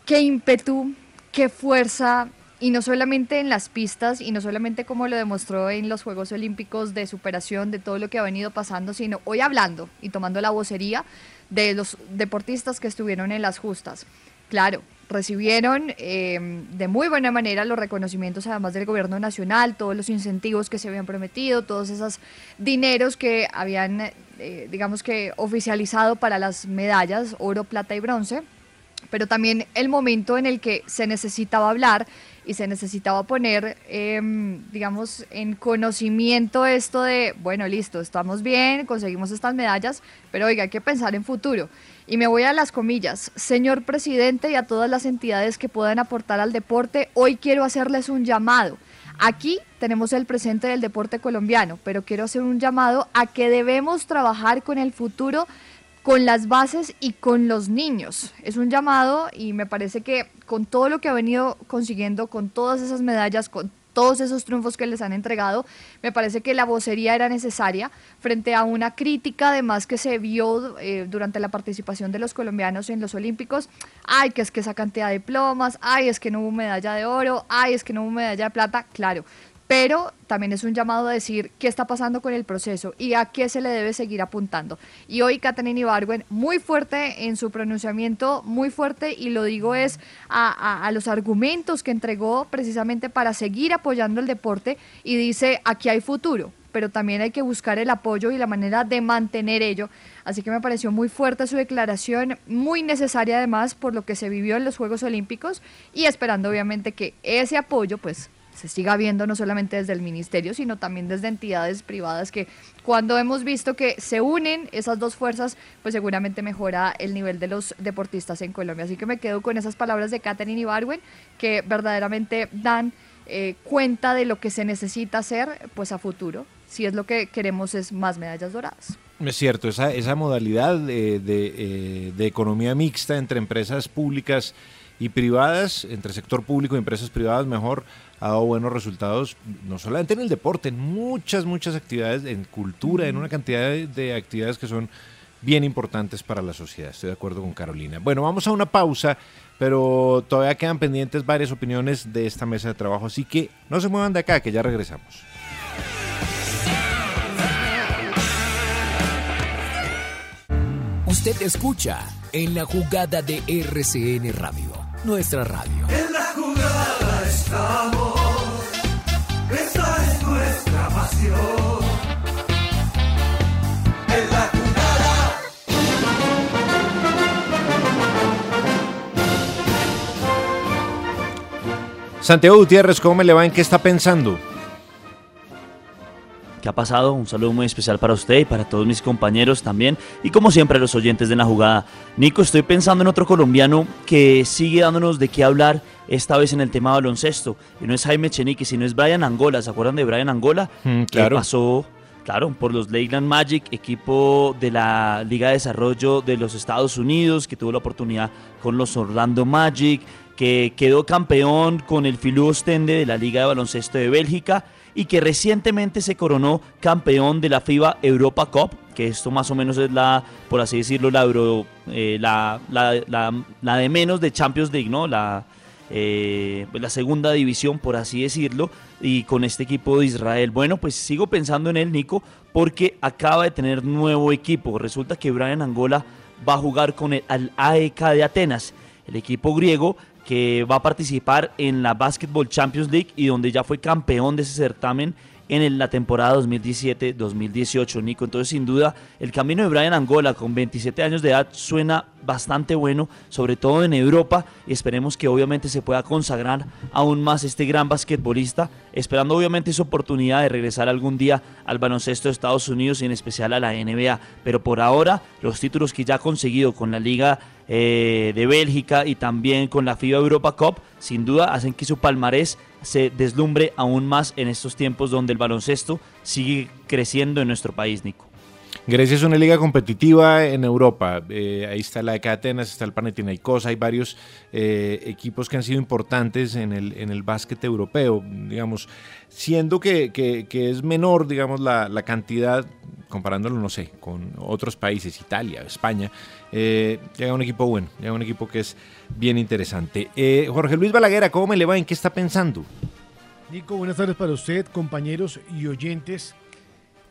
qué ímpetu, qué fuerza, y no solamente en las pistas, y no solamente como lo demostró en los Juegos Olímpicos de superación de todo lo que ha venido pasando, sino hoy hablando y tomando la vocería de los deportistas que estuvieron en las justas. Claro, recibieron eh, de muy buena manera los reconocimientos además del gobierno nacional, todos los incentivos que se habían prometido, todos esos dineros que habían, eh, digamos que, oficializado para las medallas, oro, plata y bronce, pero también el momento en el que se necesitaba hablar y se necesitaba poner, em, digamos, en conocimiento esto de, bueno, listo, estamos bien, conseguimos estas medallas, pero oiga, hay que pensar en futuro. Y me voy a las comillas, señor presidente y a todas las entidades que puedan aportar al deporte, hoy quiero hacerles un llamado. Aquí tenemos el presente del deporte colombiano, pero quiero hacer un llamado a que debemos trabajar con el futuro con las bases y con los niños. Es un llamado y me parece que con todo lo que ha venido consiguiendo, con todas esas medallas, con todos esos triunfos que les han entregado, me parece que la vocería era necesaria frente a una crítica además que se vio eh, durante la participación de los colombianos en los Olímpicos. Ay, que es que esa cantidad de diplomas, ay, es que no hubo medalla de oro, ay, es que no hubo medalla de plata, claro pero también es un llamado a decir qué está pasando con el proceso y a qué se le debe seguir apuntando. Y hoy Katherine Ibargüen, muy fuerte en su pronunciamiento, muy fuerte, y lo digo es a los argumentos que entregó precisamente para seguir apoyando el deporte y dice, aquí hay futuro pero también hay que buscar el apoyo y la manera de mantener ello. Así que me pareció muy fuerte su declaración, muy necesaria además por lo que se vivió en los Juegos Olímpicos y esperando obviamente que ese apoyo pues se siga viendo no solamente desde el ministerio, sino también desde entidades privadas que cuando hemos visto que se unen esas dos fuerzas, pues seguramente mejora el nivel de los deportistas en Colombia. Así que me quedo con esas palabras de Katherine Ibarwen que verdaderamente dan eh, cuenta de lo que se necesita hacer pues a futuro. Si es lo que queremos es más medallas doradas. Es cierto, esa, esa modalidad de, de, eh, de economía mixta entre empresas públicas y privadas, entre sector público y empresas privadas, mejor, ha dado buenos resultados, no solamente en el deporte, en muchas, muchas actividades, en cultura, en una cantidad de, de actividades que son bien importantes para la sociedad. Estoy de acuerdo con Carolina. Bueno, vamos a una pausa, pero todavía quedan pendientes varias opiniones de esta mesa de trabajo, así que no se muevan de acá, que ya regresamos. Usted escucha en la jugada de RCN Radio, nuestra radio. En la jugada estamos, esa es nuestra pasión. En la jugada. Santiago Gutiérrez, ¿cómo me le va? ¿En qué está pensando? ¿Qué ha pasado? Un saludo muy especial para usted y para todos mis compañeros también. Y como siempre, los oyentes de la jugada. Nico, estoy pensando en otro colombiano que sigue dándonos de qué hablar, esta vez en el tema baloncesto. Y no es Jaime Chenique, sino es Brian Angola. ¿Se acuerdan de Brian Angola? Mm, Que claro. pasó, claro, por los Leyland Magic, equipo de la Liga de Desarrollo de los Estados Unidos, que tuvo la oportunidad con los Orlando Magic, que quedó campeón con el Filú Ostende de la Liga de Baloncesto de Bélgica y que recientemente se coronó campeón de la FIBA Europa Cup, que esto más o menos es la, por así decirlo, la, eh, la, de menos de Champions League, ¿no? La, eh, la segunda división, por así decirlo, y con este equipo de Israel. Bueno, pues sigo pensando en él, Nico, porque acaba de tener nuevo equipo. Resulta que Brian Angola va a jugar con el al AEK de Atenas, el equipo griego que va a participar en la Basketball Champions League y donde ya fue campeón de ese certamen en la temporada 2017-2018, Nico. Entonces, sin duda, el camino de Brian Angola con 27 años de edad suena bastante bueno, sobre todo en Europa, y esperemos que obviamente se pueda consagrar aún más este gran basquetbolista, esperando obviamente su oportunidad de regresar algún día al baloncesto de Estados Unidos y en especial a la NBA. Pero por ahora, los títulos que ya ha conseguido con la Liga eh, de Bélgica y también con la FIBA Europa Cup, sin duda hacen que su palmarés se deslumbre aún más en estos tiempos donde el baloncesto sigue creciendo en nuestro país, Nico. Grecia es una liga competitiva en Europa. Eh, ahí está la de Atenas, está el Panathinaikos, hay varios eh, equipos que han sido importantes en el, en el básquet europeo, digamos, siendo que, que- que es menor, digamos, la, la cantidad, comparándolo, no sé, con otros países, Italia, España, eh, llega un equipo bueno, llega un equipo que es bien interesante. Eh, Jorge Luis Balaguer, ¿cómo me le va? ¿En qué está pensando? Nico, buenas tardes para usted, compañeros y oyentes.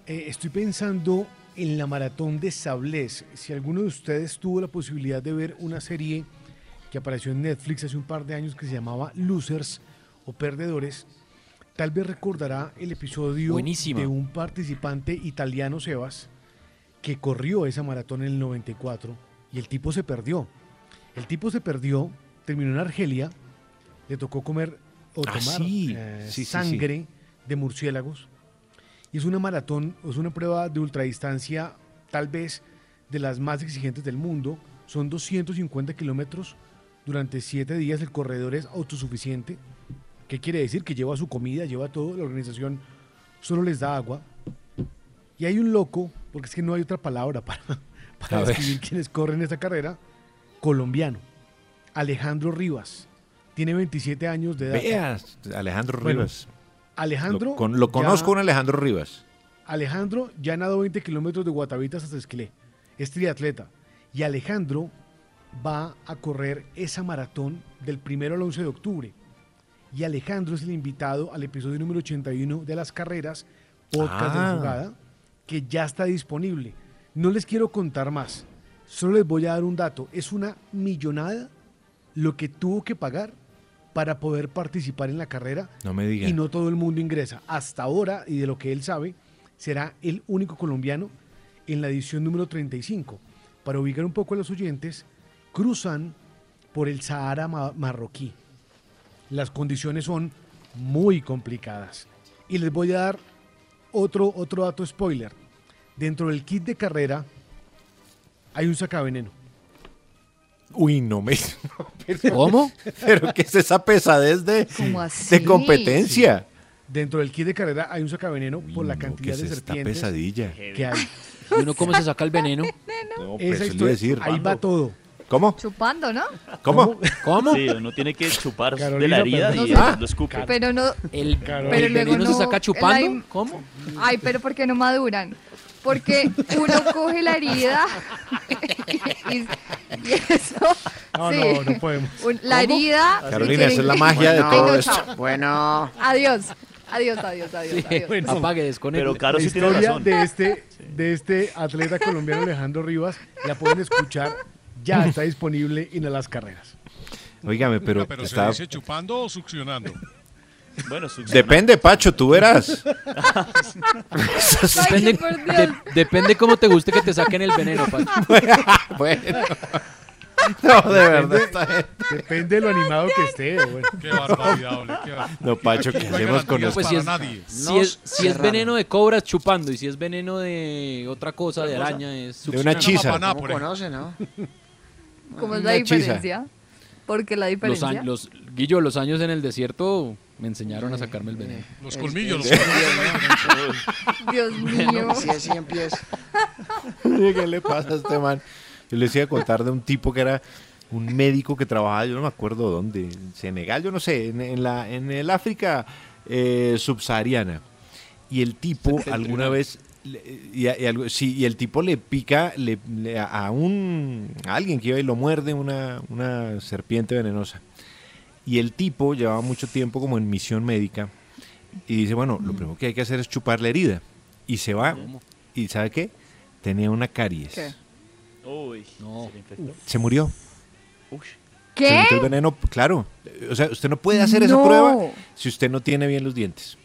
Eh, estoy pensando en la maratón de Sablés. Si alguno de ustedes tuvo la posibilidad de ver una serie que apareció en Netflix hace un par de años que se llamaba Losers o Perdedores, tal vez recordará el episodio de un participante italiano, Sebas, que corrió esa maratón en el 94 y el tipo se perdió. El tipo se perdió, terminó en Argelia, le tocó comer o Ah, tomar sí. eh, Sí, sí, sí. sangre de murciélagos. Y es una maratón, es una prueba de ultradistancia tal vez de las más exigentes del mundo. Son 250 kilómetros durante 7 días. El corredor es autosuficiente. ¿Qué quiere decir? Que lleva su comida, lleva todo. La organización solo les da agua. Y hay un loco, porque es que no hay otra palabra para, para describir quienes corren esta carrera, colombiano. Alejandro Rivas. Tiene 27 años de edad. Veas, Alejandro Bueno, Rivas. Alejandro. Lo, con- lo ya- conozco un Alejandro Rivas. Alejandro ya nadó 20 kilómetros de Guatavitas hasta Esquilé. Es triatleta. Y Alejandro va a correr esa maratón del primero al 11 de octubre. Y Alejandro es el invitado al episodio número 81 de las carreras, podcast de Ah. la jugada, que ya está disponible. No les quiero contar más. Solo les voy a dar un dato. Es una millonada lo que tuvo que pagar para poder participar en la carrera No me diga. y no todo el mundo ingresa. Hasta ahora, y de lo que él sabe, será el único colombiano en la edición número 35. Para ubicar un poco a los oyentes, cruzan por el Sahara ma- marroquí. Las condiciones son muy complicadas. Y les voy a dar otro, otro dato spoiler. Dentro del kit de carrera hay un sacaveneno. Uy, no me. pero- ¿Cómo? ¿Pero qué es esa pesadez de, ¿Cómo así? de competencia? Dentro del kit de carrera hay un sacaveneno por la cantidad ¿qué de es esta serpientes pesadilla? que hay. ¿Y uno cómo se saca el veneno? No, pues, Esa eso le iba a historia- decir. ahí va todo. ¿Cómo? Chupando, ¿no? ¿Cómo? ¿Cómo? Sí, uno tiene que chupar de la herida pero- y No sé. lo escupe. Pero no. ¿El. Pero el luego veneno se saca chupando? la- ¿Cómo? Ay, pero ¿por qué no maduran? Porque uno coge la herida y, y eso. No, sí. no, no podemos. Un- la herida. Carolina, esa es la magia de todo no, esto. Bueno, Adiós. Adiós, adiós, adiós. adiós. Bueno, Apague, desconecte. Pero Caro la sí tiene historia razón. de este, de este atleta colombiano Alejandro Rivas la pueden escuchar. Ya está disponible en las carreras. Óigame, pero, Pero se está- dice chupando o succionando. Bueno. Depende, Pacho, tú verás. Depende, de- depende cómo te guste que te saquen el veneno, Pacho. bueno. No, de verdad. Depende- esta gente. Depende de lo animado que esté. bueno. Qué barbaridad, ole, qué bar- No, Pacho, ¿qué hacemos con eso? Pues si es, nadie. si es, si es veneno de cobras chupando y si es veneno de otra cosa, de araña, es De una chisa. Papaná, ¿Cómo conoce, no? ¿Cómo es la Una chisa. diferencia? ¿Por qué la Los, diferencia? años, los, Guillo, los años en el desierto me enseñaron a sacarme el veneno. Los Es- colmillos, los colmillos. Dios mío. Es 100 pies. ¿Qué le pasa a este man? Yo les iba a contar de un tipo que era un médico que trabajaba, yo no me acuerdo dónde, en Senegal, yo no sé, en, en la, en el África eh, subsahariana. Y el tipo alguna vez, y, y algo- sí, y el tipo le pica le- le- a un a alguien que iba y lo muerde una, una serpiente venenosa. Y el tipo llevaba mucho tiempo como en misión médica y dice, bueno, lo primero que hay que hacer es chupar la herida. Y se va, y ¿sabe qué? Tenía una caries. ¿Qué? Uy, No. Se murió. Se ¿Qué? metió el veneno, claro. O sea, usted no puede hacer esa prueba si usted no tiene bien los dientes.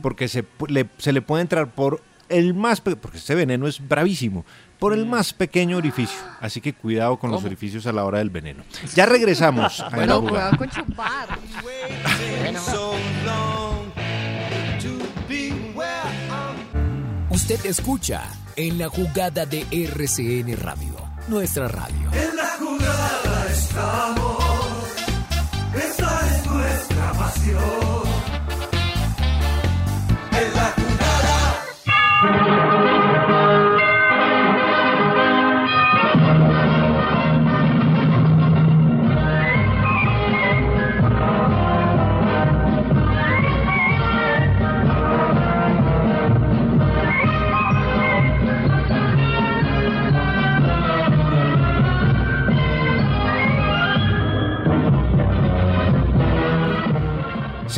Porque se, le, se le puede entrar por el más, pe- porque este veneno es bravísimo, por el más pequeño orificio. Así que cuidado con los orificios a la hora del veneno. Ya regresamos. a Bueno, cuidado con chupar. Usted escucha en la jugada de RCN Radio, nuestra radio. En la jugada estamos. Esta es nuestra pasión.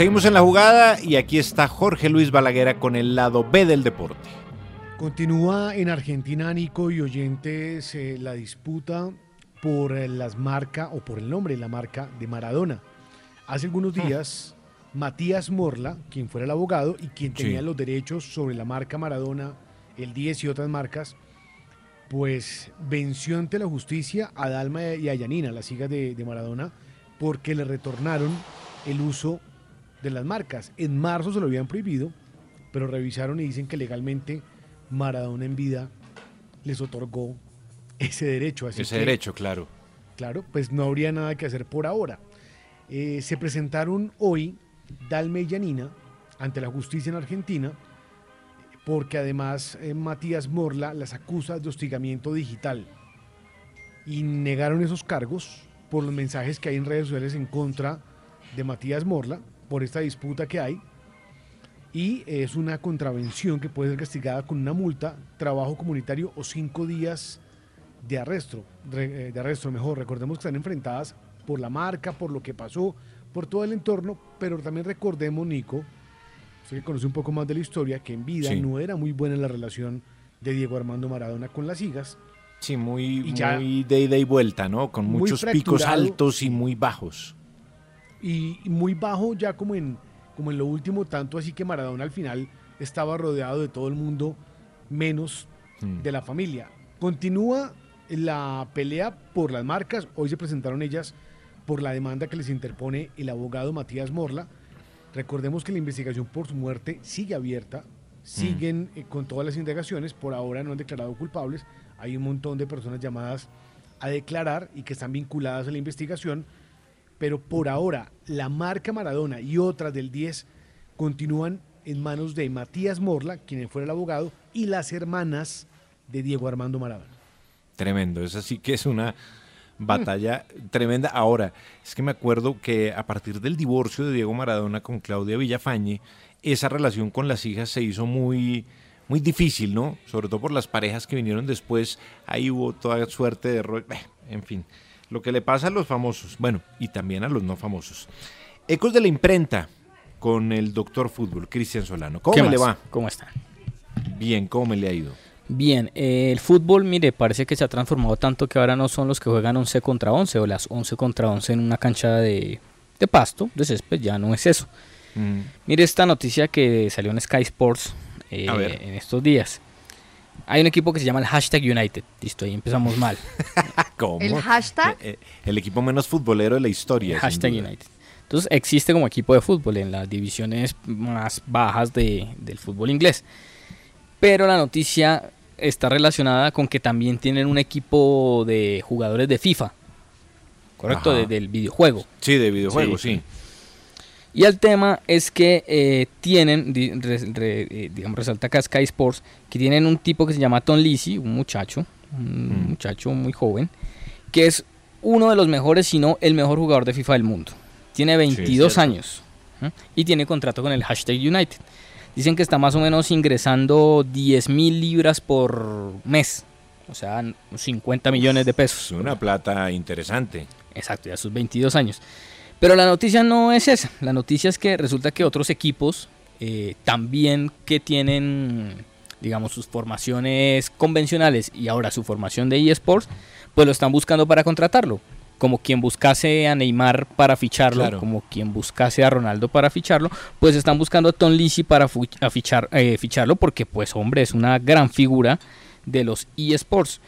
Seguimos en la jugada y aquí está Jorge Luis Balaguera con el lado B del deporte. Continúa en Argentina, Nico y oyentes, eh, la disputa por eh, las marcas o por el nombre de la marca de Maradona. Hace algunos días, Matías Morla, quien fuera el abogado y quien Sí. tenía los derechos sobre la marca Maradona, el 10 y otras marcas, pues venció ante la justicia a Dalma y a Yanina, las hijas de, de Maradona, porque le retornaron el uso de las marcas. En marzo se lo habían prohibido, pero revisaron y dicen que legalmente Maradona en vida les otorgó ese derecho. Así Ese que, derecho, claro. Claro, pues no habría nada que hacer por ahora. Eh, se presentaron hoy Dalme y Yanina ante la justicia en Argentina porque además eh, Matías Morla las acusa de hostigamiento digital y negaron esos cargos por los mensajes que hay en redes sociales en contra de Matías Morla por esta disputa que hay y es una contravención que puede ser castigada con una multa, trabajo comunitario o cinco días de arresto, re- eh, de arresto mejor. Recordemos que están enfrentadas por la marca, por lo que pasó, por todo el entorno, pero también recordemos, Nico, usted que conoce un poco más de la historia, que en vida Sí. no era muy buena la relación de Diego Armando Maradona con las hijas. Sí, muy, ya- muy de ida y vuelta, ¿no? Con muchos picos altos y muy bajos. Y muy bajo ya como en, como en lo último, tanto así que Maradona al final estaba rodeado de todo el mundo, menos Mm. de la familia. Continúa la pelea por las marcas, hoy se presentaron ellas por la demanda que les interpone el abogado Matías Morla. Recordemos que la investigación por su muerte sigue abierta, siguen eh, con todas las indagaciones, por ahora no han declarado culpables, hay un montón de personas llamadas a declarar y que están vinculadas a la investigación, pero por ahora la marca Maradona y otras del 10 continúan en manos de Matías Morla, quien fuera el abogado, y las hermanas de Diego Armando Maradona. Tremendo, eso sí que es una batalla tremenda. Ahora, es que me acuerdo que a partir del divorcio de Diego Maradona con Claudia Villafañe, esa relación con las hijas se hizo muy, muy difícil, ¿no? Sobre todo por las parejas que vinieron después. Ahí hubo toda suerte de... En fin, lo que le pasa a los famosos, bueno, y también a los no famosos. Ecos de la imprenta con el doctor fútbol, Cristian Solano. ¿Cómo ¿Qué me le va? ¿Cómo están? Bien, ¿cómo me le ha ido? Bien, eh, el fútbol, mire, parece que se ha transformado tanto que ahora no son los que juegan 11 contra 11 o las 11 contra 11 en una cancha de, de pasto, de césped, ya no es eso. Mm, Mire esta noticia que salió en Sky Sports eh, en estos días. Hay un equipo que se llama el hashtag United. Listo, ahí empezamos mal. ¿Cómo? ¿El hashtag? Eh, eh, El equipo menos futbolero de la historia. Hashtag. United. Entonces existe como equipo de fútbol en las divisiones más bajas de- del fútbol inglés. Pero la noticia está relacionada con que también tienen un equipo de jugadores de FIFA. ¿Correcto? De- del videojuego. Sí, de videojuego, Sí. sí. Y el tema es que eh, tienen, di- re- re- eh, digamos, resalta acá Sky Sports, que tienen un tipo que se llama Tom Lisi, un muchacho, un muchacho muy joven, que es uno de los mejores, si no el mejor jugador de FIFA del mundo. Tiene 22 cierto. años ¿eh? y tiene contrato con el hashtag United. Dicen que está más o menos ingresando 10 mil libras por mes, o sea, 50 millones de pesos. Una plata interesante. Exacto, ya sus 22 años. Pero la noticia no es esa. La noticia es que resulta que otros equipos eh, también que tienen, digamos, sus formaciones convencionales y ahora su formación de eSports, pues lo están buscando para contratarlo. Como quien buscase a Neymar para ficharlo, Claro. como quien buscase a Ronaldo para ficharlo, pues están buscando a Tom Lisi para fichar, eh, ficharlo porque, pues, hombre, es una gran figura de los eSports.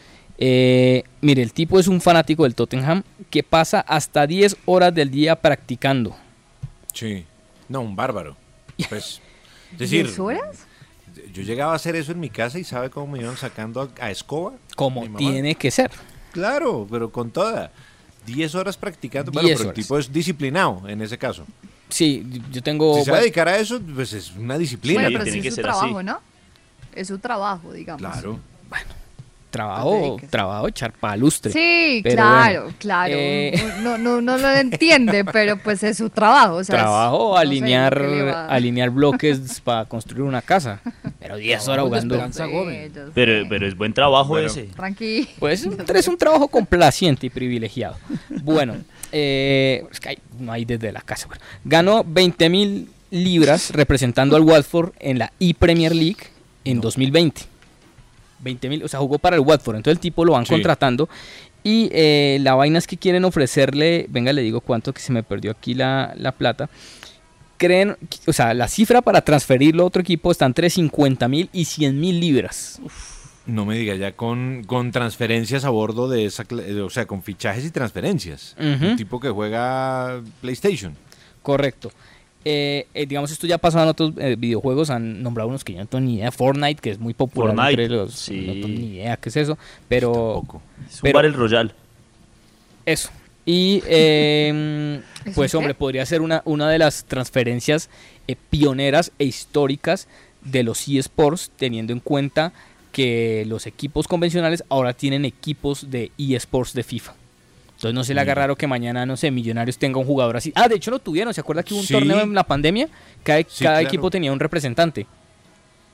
Eh, mire, el tipo es un fanático del Tottenham que pasa hasta 10 horas del día practicando. Sí. No, un bárbaro. Pues, es decir, ¿10 horas? yo llegaba a hacer eso en mi casa y ¿sabe cómo me iban sacando a, a escoba? Como tiene que ser. Claro, pero con toda. 10 horas practicando, bueno, 10 pero el tipo es disciplinado en ese caso. Sí, yo tengo... Si se va a bueno, dedicar a eso, pues es una disciplina. Bueno, pero sí es su trabajo, ¿no? Es su trabajo, digamos. Claro. Trabajo, trabajo echar palustre. Sí, Pero claro, bueno, claro. eh, No, no, no lo entiende, pero pues es su trabajo. O sea, es- trabajo no sé, alinear, ¿qué le va- alinear bloques para construir una casa. Pero 10 horas jugando. Pero, pero es buen trabajo Bueno. ese. Tranqui. Pues es un trabajo complaciente y privilegiado. Bueno, eh, es que hay- no hay desde la casa. bueno. Ganó 20 mil libras representando al Watford en la E-Premier League en 2020. 20 mil, o sea, jugó para el Watford. Entonces el tipo lo van Sí. contratando. Y eh, la vaina es que quieren ofrecerle, venga, le digo cuánto que se me perdió aquí la, la plata. Creen, o sea, la cifra para transferirlo a otro equipo está entre 50 mil y 100 mil libras. No me diga, ya con, con transferencias a bordo de esa, eh, o sea, con fichajes y transferencias. Un tipo que juega PlayStation. Correcto. Eh, eh, digamos, esto ya pasó en otros eh, videojuegos, han nombrado unos que yo no tengo ni idea, Fortnite, que es muy popular Fortnite, entre los... sí. No tengo ni idea qué es eso, pero... Es un pero- Battle Royale. Eso. Y eh, ¿Es pues hombre, podría ser una, una de las transferencias eh, pioneras e históricas de los eSports, teniendo en cuenta que los equipos convencionales ahora tienen equipos de eSports de FIFA. Entonces no se le haga raro que mañana, no sé, Millonarios tenga un jugador así. Ah, de hecho lo tuvieron, ¿se acuerda que hubo un Sí. torneo en la pandemia? Cada, Sí, cada claro. equipo tenía un representante.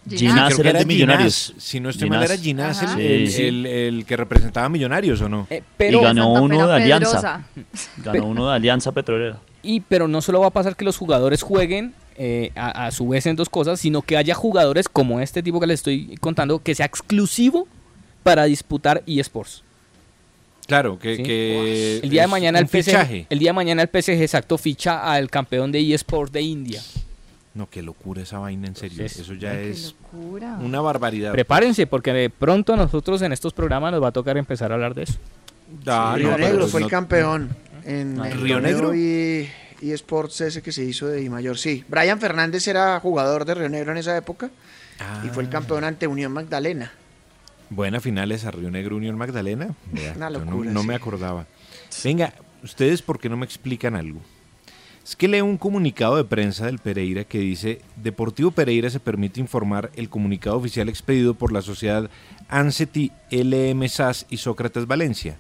Ginás que era de Millonarios. Ginás. Si no estoy mal, era Ginás. El, Sí. el- el que representaba a Millonarios, ¿o no? Eh, pero y ganó uno de Alianza. Ganó uno de Alianza Petrolera. Y pero no solo va a pasar que los jugadores jueguen eh, a, a su vez en dos cosas, sino que haya jugadores como este tipo que les estoy contando que sea exclusivo para disputar eSports. Claro, que, ¿sí? que el día de mañana el PSG, fichaje. el día de mañana el PSG exacto ficha al campeón de eSports de India. No, qué locura esa vaina, en serio. Entonces, Eso ya Qué es locura. una barbaridad. Prepárense porque de pronto a nosotros en estos programas nos va a tocar empezar a hablar de eso. Ah, Río no, Negro pues fue no- el campeón en el ¿Río Negro? y, y Sports ese que se hizo de I Mayor. Sí, Brian Fernández era jugador de Río Negro en esa época y fue el campeón ante Unión Magdalena. Buena final esa Río Negro Unión Magdalena. Vea, Una no- locura, no, sí. me acordaba. Venga, ustedes por qué no me explican algo. Es que leo un comunicado de prensa del Pereira que dice, Deportivo Pereira se permite informar el comunicado oficial expedido por la sociedad ANSETI LM SAS y Sócrates Valencia.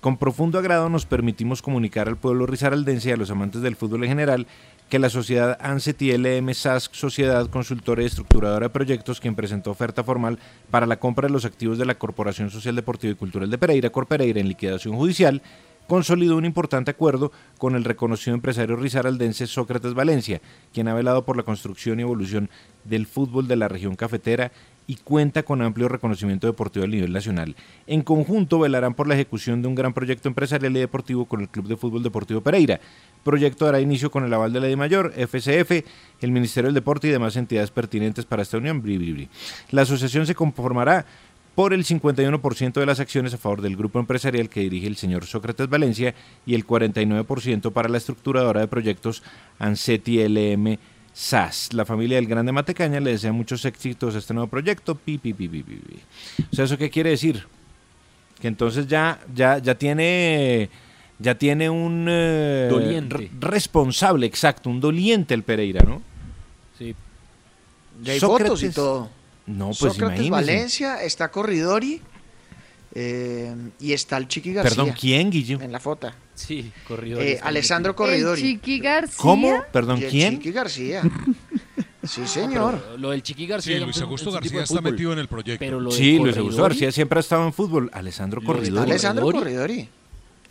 Con profundo agrado nos permitimos comunicar al pueblo risaraldense y a los amantes del fútbol en general que la sociedad ANSETI LM SAS, Sociedad Consultora y Estructuradora de Proyectos, quien presentó oferta formal para la compra de los activos de la Corporación Social Deportiva y Cultural de Pereira, Corpereira, en liquidación judicial, consolidó un importante acuerdo con el reconocido empresario risaraldense Sócrates Valencia, quien ha velado por la construcción y evolución del fútbol de la región cafetera y cuenta con amplio reconocimiento deportivo a nivel nacional. En conjunto velarán por la ejecución de un gran proyecto empresarial y deportivo con el Club de Fútbol Deportivo Pereira. Proyecto dará inicio con el aval de la de Mayor, FCF, el Ministerio del Deporte y demás entidades pertinentes para esta unión. La asociación se conformará por el 51% de las acciones a favor del grupo empresarial que dirige el señor Sócrates Valencia y el 49% para la estructuradora de proyectos Anseti LM SAS. La familia del Grande Matecaña le desea muchos éxitos a este nuevo proyecto. Pi, pi, pi, pi, pi, pi. O sea, ¿eso qué quiere decir? Que entonces ya, ya, ya tiene... Ya tiene un eh, Doliente. re- responsable, exacto, un doliente el Pereira, ¿no? Sí. Ya hay fotos y Sócrates- todo. No, pues Sócrates imagínese. Valencia, está Corridori eh, y está el Chiqui García. Perdón, ¿quién, Guillo? En la foto. Sí, corrido. Eh, Alessandro El Corridori. Chiqui García. ¿Cómo? Perdón, el ¿quién? Chiqui García. Sí, señor. Lo del Chiqui García. Sí, Luis Augusto García está metido en el proyecto. Pero lo Sí, Luis Augusto Corridori- García siempre ha estado en fútbol. Alessandro Corridori. Alessandro Corridori. Corridori.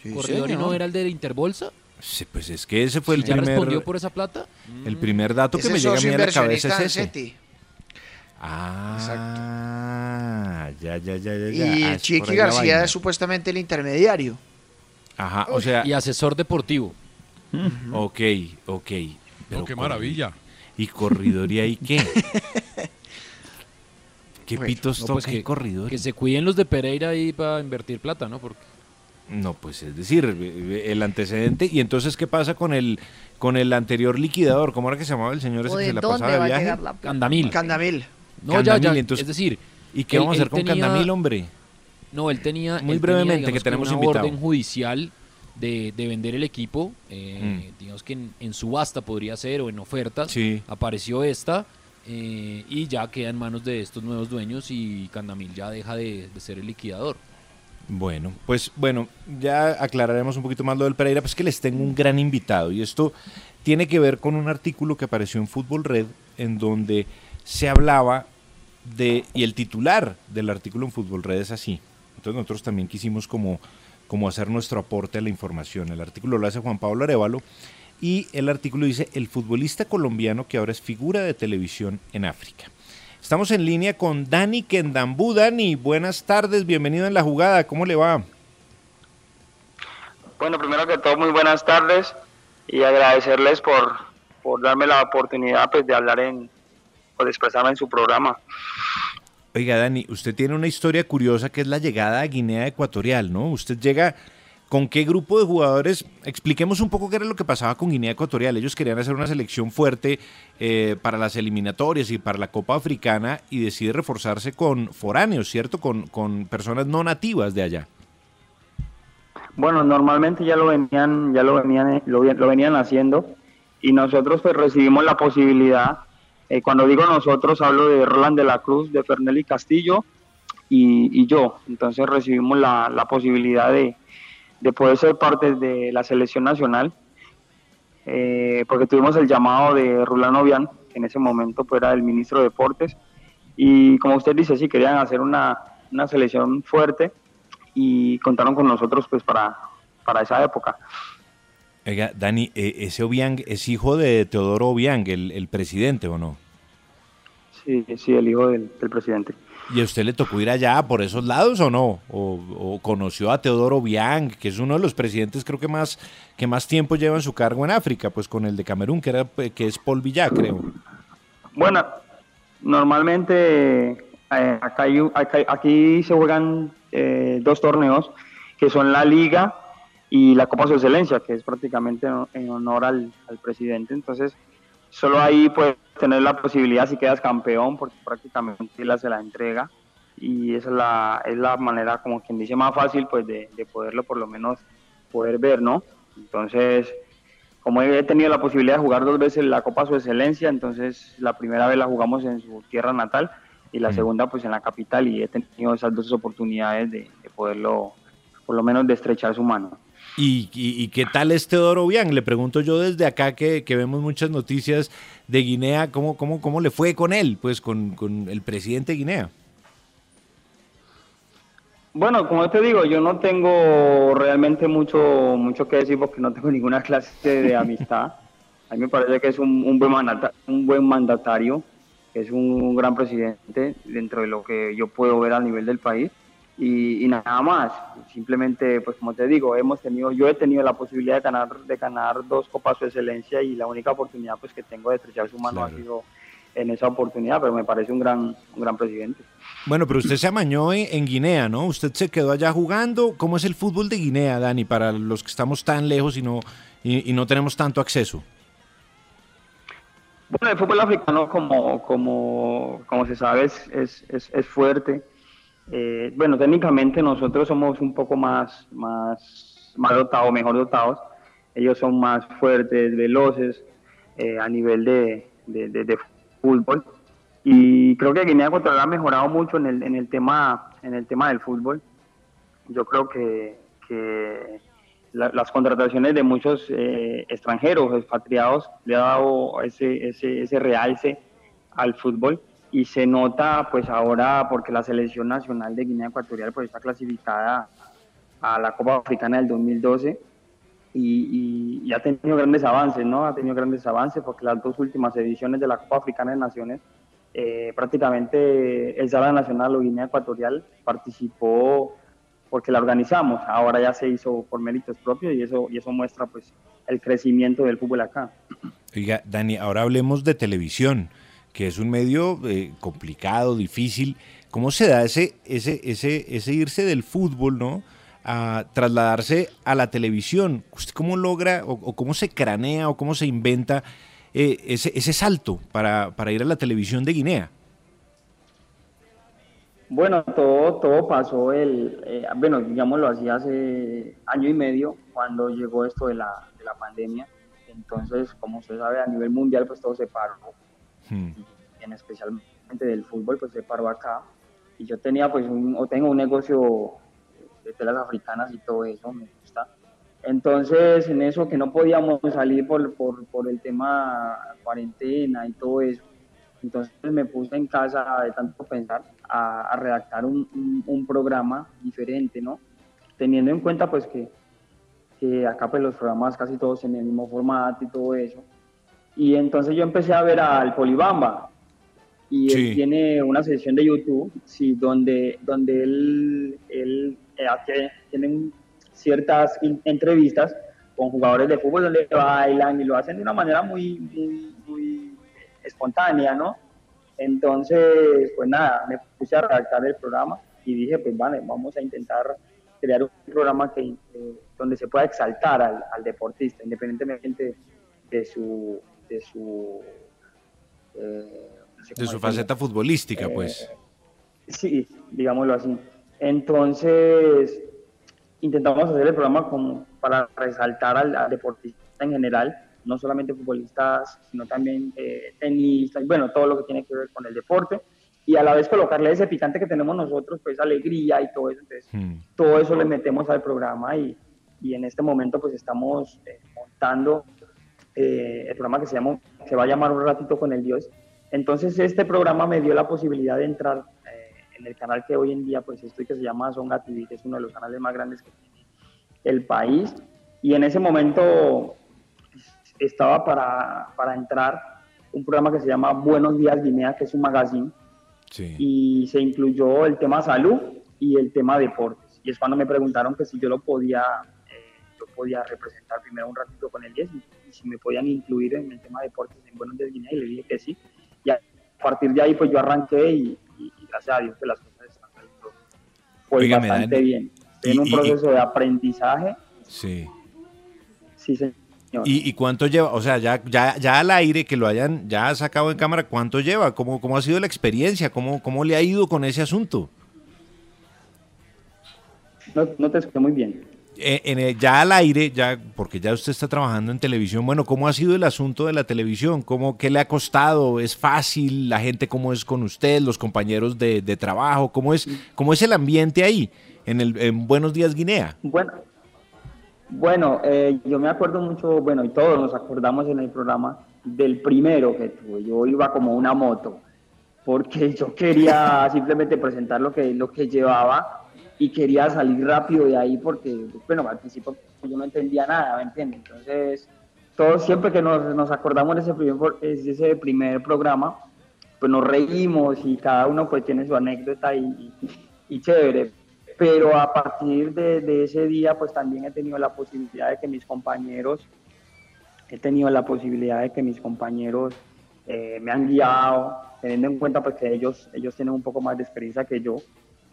Sí, Corridori señor. no era el de Interbolsa. Sí, pues es que ese fue el ¿Ya primer, respondió por esa plata? el primer dato que me llega a mí a la cabeza es ese. Ah, ya, ya, ya, ya. ya. Y Ah, Chiqui García es supuestamente el intermediario. Ajá, o sea, Y asesor deportivo. ok, ok. No, qué maravilla. ¿Y Corridori ahí qué? ¿Qué Bueno, pitos No, toca pues que, se cuiden los de Pereira ahí para invertir plata, ¿no? Porque No, pues es decir, el antecedente. ¿Y entonces qué pasa con el con el anterior liquidador? ¿Cómo era que se llamaba el señor ese ¿O que de se la pasaba de va a viaje? la? Candamil. Candamil. No, ya, Candamil, ya. entonces- es decir, ¿Y qué él- vamos a hacer con tenía- Candamil, hombre? No, él tenía. Muy él brevemente, tenía, que tenemos una invitado. orden judicial de, de vender el equipo. eh, Digamos que en, en subasta podría ser o en ofertas. Sí. Apareció esta eh, y ya queda en manos de estos nuevos dueños y Candamil ya deja de, de ser el liquidador. Bueno, pues bueno, ya aclararemos un poquito más lo del Pereira, pues que les tengo un gran invitado y esto tiene que ver con un artículo que apareció en Fútbol Red en donde se hablaba de, y el titular del artículo en Fútbol Red es así. Entonces nosotros también quisimos como, como hacer nuestro aporte a la información. El artículo lo hace Juan Pablo Arevalo y el artículo dice el futbolista colombiano que ahora es figura de televisión en África. Estamos en línea con Dani Kendambú. Dani, buenas tardes, bienvenido en la jugada, ¿cómo le va? Bueno, primero que todo, muy buenas tardes y agradecerles por, por darme la oportunidad pues, de hablar en, o de expresarme en su programa. Oiga, Dani, usted tiene una historia curiosa que es la llegada a Guinea Ecuatorial, ¿no? Usted llega con qué grupo de jugadores. Expliquemos un poco qué era lo que pasaba con Guinea Ecuatorial. Ellos querían hacer una selección fuerte eh, para las eliminatorias y para la Copa Africana y decide reforzarse con foráneos, ¿cierto? Con, con personas no nativas de allá. Bueno, normalmente ya lo venían, ya lo venían, lo, vi- lo venían haciendo y nosotros pues recibimos la posibilidad. Eh, cuando digo nosotros hablo de Roland de la Cruz, de Fernelli Castillo y, yo. Entonces recibimos la, posibilidad de, de poder ser parte de la selección nacional, eh, porque tuvimos el llamado de Rulano Obián, que en ese momento pues, era el ministro de Deportes, y como usted dice, sí querían hacer una, selección fuerte y contaron con nosotros pues para esa época. Oiga, Dani, eh, ese Obiang es hijo de Teodoro Obiang, el, el presidente, ¿o no? Sí, sí, el hijo del, del presidente. ¿Y a usted le tocó ir allá por esos lados o no? ¿O, o conoció a Teodoro Biang, que es uno de los presidentes creo que más, que más tiempo lleva en su cargo en África, pues con el de Camerún, que, era, pues, que es Paul Villá, creo. Bueno, normalmente eh, acá hay un- acá- aquí se juegan eh, dos torneos, que son la Liga y la Copa Su Excelencia, que es prácticamente en- honor al, al presidente. Entonces, solo ahí puedes tener la posibilidad si quedas campeón, porque prácticamente él hace la entrega. Y esa es la, es la manera, como quien dice, más fácil pues de, de poderlo por lo menos poder ver, ¿no? Entonces, como he tenido la posibilidad de jugar dos veces la Copa Su Excelencia, entonces la primera vez la jugamos en su tierra natal y la segunda pues en la capital y he tenido esas dos oportunidades de, de poderlo, por lo menos de estrechar su mano. ¿Y, y, y qué tal es Teodoro Biang? Le pregunto yo desde acá que, vemos muchas noticias de Guinea, ¿cómo, cómo, cómo le fue con él, pues con, el presidente de Guinea? Bueno, como te digo, yo no tengo realmente mucho, mucho que decir porque no tengo ninguna clase de amistad. A mí me parece que es un, buen, buen mandatario es un, un gran presidente dentro de lo que yo puedo ver a nivel del país. Y, y nada más, simplemente, pues como te digo, hemos tenido, yo he tenido la posibilidad de ganar, de ganar dos copas de excelencia y la única oportunidad pues que tengo de estrechar su mano ha sido en esa oportunidad, pero me parece un gran, un gran presidente. Bueno, pero usted se amañó en, en Guinea, ¿no? Usted se quedó allá jugando. ¿Cómo es el fútbol de Guinea, Dani, para los que estamos tan lejos y no, y, y no tenemos tanto acceso? Bueno, el fútbol africano, como, como, como se sabe, es, es, es, es fuerte. Eh, bueno, técnicamente nosotros somos un poco más, más, más dotados, mejor dotados. Ellos son más fuertes, veloces eh, a nivel de, de, fútbol. Y creo que Guinea Ecuatorial ha mejorado mucho en el, en el, tema, en el tema del fútbol. Yo creo que, que la- las contrataciones de muchos eh, extranjeros, expatriados, le ha dado ese, ese, ese realce al fútbol y se nota pues ahora porque la selección nacional de Guinea Ecuatorial pues está clasificada a la Copa Africana del 2012 y, y- y ha tenido grandes avances, ¿no? Ha tenido grandes avances porque las dos últimas ediciones de la Copa Africana de Naciones eh, prácticamente el Sala Nacional o Guinea Ecuatorial participó porque la organizamos, ahora ya se hizo por méritos propios y eso, y eso muestra pues el crecimiento del fútbol acá. Oiga, Dani, ahora hablemos de televisión, que es un medio eh, complicado, difícil. ¿Cómo se da ese, ese, ese, ese irse del fútbol, ¿no? A trasladarse a la televisión. ¿Usted cómo logra o, o cómo se cranea o cómo se inventa eh, ese, ese salto para, para ir a la televisión de Guinea? Bueno, todo, todo pasó el, eh, bueno, digámoslo así, hace año y medio cuando llegó esto de la, de la pandemia. Entonces, como usted sabe, a nivel mundial pues todo se paró, en especialmente del fútbol pues se paró acá. Y yo tenía pues un, o tengo un negocio de telas africanas y todo eso, me gusta. Entonces, en eso que no podíamos salir por, por, por el tema cuarentena y todo eso, entonces me puse en casa de tanto pensar a, a redactar un, un- un programa diferente, ¿no? Teniendo en cuenta pues que, que acá pues los programas casi todos en el mismo formato y todo eso. Y entonces yo empecé a ver al Polibamba y Sí. él tiene una sesión de YouTube, sí, donde, donde él, él eh, tienen ciertas entrevistas con jugadores de fútbol donde bailan y lo hacen de una manera muy, muy, muy espontánea, ¿no? Entonces, pues nada, me puse a redactar el programa y dije, pues vale, vamos a intentar crear un programa que, eh, donde se pueda exaltar al, al deportista, independientemente de su... De su, eh, no sé De su faceta futbolística, Eh, pues. Sí, digámoslo así. Entonces, intentamos hacer el programa como para resaltar al, al deportista en general, no solamente futbolistas, sino también eh, tenistas, bueno, todo lo que tiene que ver con el deporte, y a la vez colocarle ese picante que tenemos nosotros, pues alegría y todo eso. Entonces, todo eso le metemos al programa y, y en este momento pues estamos eh, montando eh, el programa que se, llama, se va a llamar Un ratito con el Dios. Entonces este programa me dio la posibilidad de entrar eh, en el canal que hoy en día pues estoy que se llama Songa TV, que es uno de los canales más grandes que tiene el país. Y en ese momento estaba para, para entrar un programa que se llama Buenos Días Guinea, que es un magazine, y se incluyó el tema salud y el tema deportes. Y es cuando me preguntaron que si yo lo podía, podía representar primero un ratito con el 10 y, y si me podían incluir en el tema deportes en Buenos Días Guinea y le dije que sí. Y a partir de ahí pues yo arranqué y, y- y gracias a Dios que las cosas están saliendo pues bastante Dani, bien. Estoy en un proceso de aprendizaje. Sí. Sí, señor. ¿Y, y cuánto lleva? O sea, ya, ya, ya al aire, que lo hayan ya sacado en cámara, ¿cuánto lleva? ¿Cómo, cómo ha sido la experiencia? ¿Cómo, ¿Cómo le ha ido con ese asunto? No, no te escuché muy bien. Eh, en el- ya al aire, ya porque ya usted está trabajando en televisión, bueno, ¿cómo ha sido el asunto de la televisión? ¿Cómo, ¿Qué le ha costado? ¿Es fácil? ¿La gente cómo es con usted? ¿Los compañeros de, de trabajo? ¿Cómo es, ¿Cómo es el ambiente ahí, en, el, en Buenos Días Guinea? Bueno, bueno eh, yo me acuerdo mucho, bueno, y todos nos acordamos en el programa del primero que tuve. Yo iba como una moto, porque yo quería simplemente presentar lo que, lo que llevaba y quería salir rápido de ahí porque, bueno, al principio yo no entendía nada, ¿me entiendes? Entonces, todos siempre que nos, nos acordamos de ese primer, de ese primer programa, pues nos reímos y cada uno pues tiene su anécdota y, y, y chévere. Pero a partir de, de, ese día pues también he tenido la posibilidad de que mis compañeros, he tenido la posibilidad de que mis compañeros eh, me han guiado, teniendo en cuenta pues que ellos, ellos tienen un poco más de experiencia que yo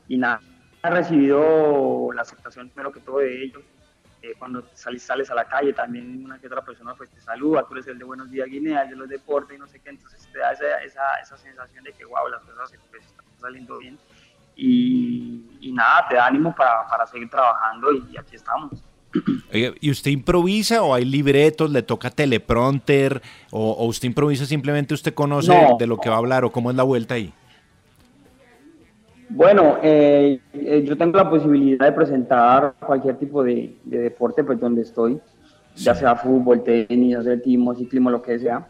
y nada, he recibido la aceptación primero que todo de ellos. Eh, cuando sales, sales a la calle también una que otra persona pues te saluda, tú eres el de Buenos Días Guinea, el de los deportes y no sé qué, entonces te da esa, esa, esa sensación de que wow, las cosas pues, están saliendo bien y, y, nada, te da ánimo para, para seguir trabajando y, y aquí estamos. ¿Y usted improvisa o hay libretos, le toca teleprompter o, o usted improvisa simplemente usted conoce No. de lo que va a hablar o cómo es la vuelta ahí? Bueno, eh, eh, yo tengo la posibilidad de presentar cualquier tipo de, de deporte pues donde estoy, ya sea fútbol, tenis, atletismo, ciclismo, lo que sea.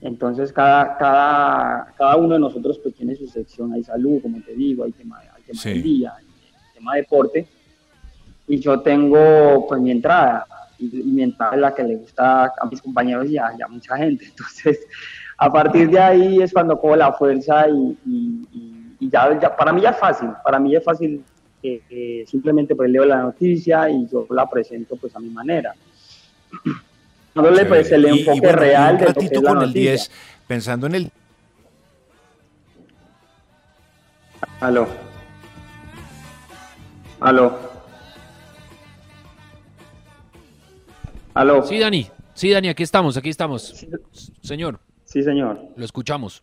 Entonces cada, cada, cada uno de nosotros pues tiene su sección, hay salud, como te digo, hay tema, hay tema Sí. del día, hay tema deporte. Y yo tengo pues mi entrada, y, y mi entrada es la que le gusta a mis compañeros y a, y a mucha gente. Entonces, a partir de ahí es cuando cojo la fuerza y, y- y- y ya, ya- para mí ya es fácil, para mí es fácil que que simplemente pues leo la noticia y yo la presento pues a mi manera. Dándole pues el Y- y enfoque bueno, y real un de lo que ratito es la con el noticia. 10, pensando en el Aló. Aló. Aló. Sí, Dani. Sí, Dani, aquí estamos, aquí estamos. Señor. Sí, señor. Lo escuchamos.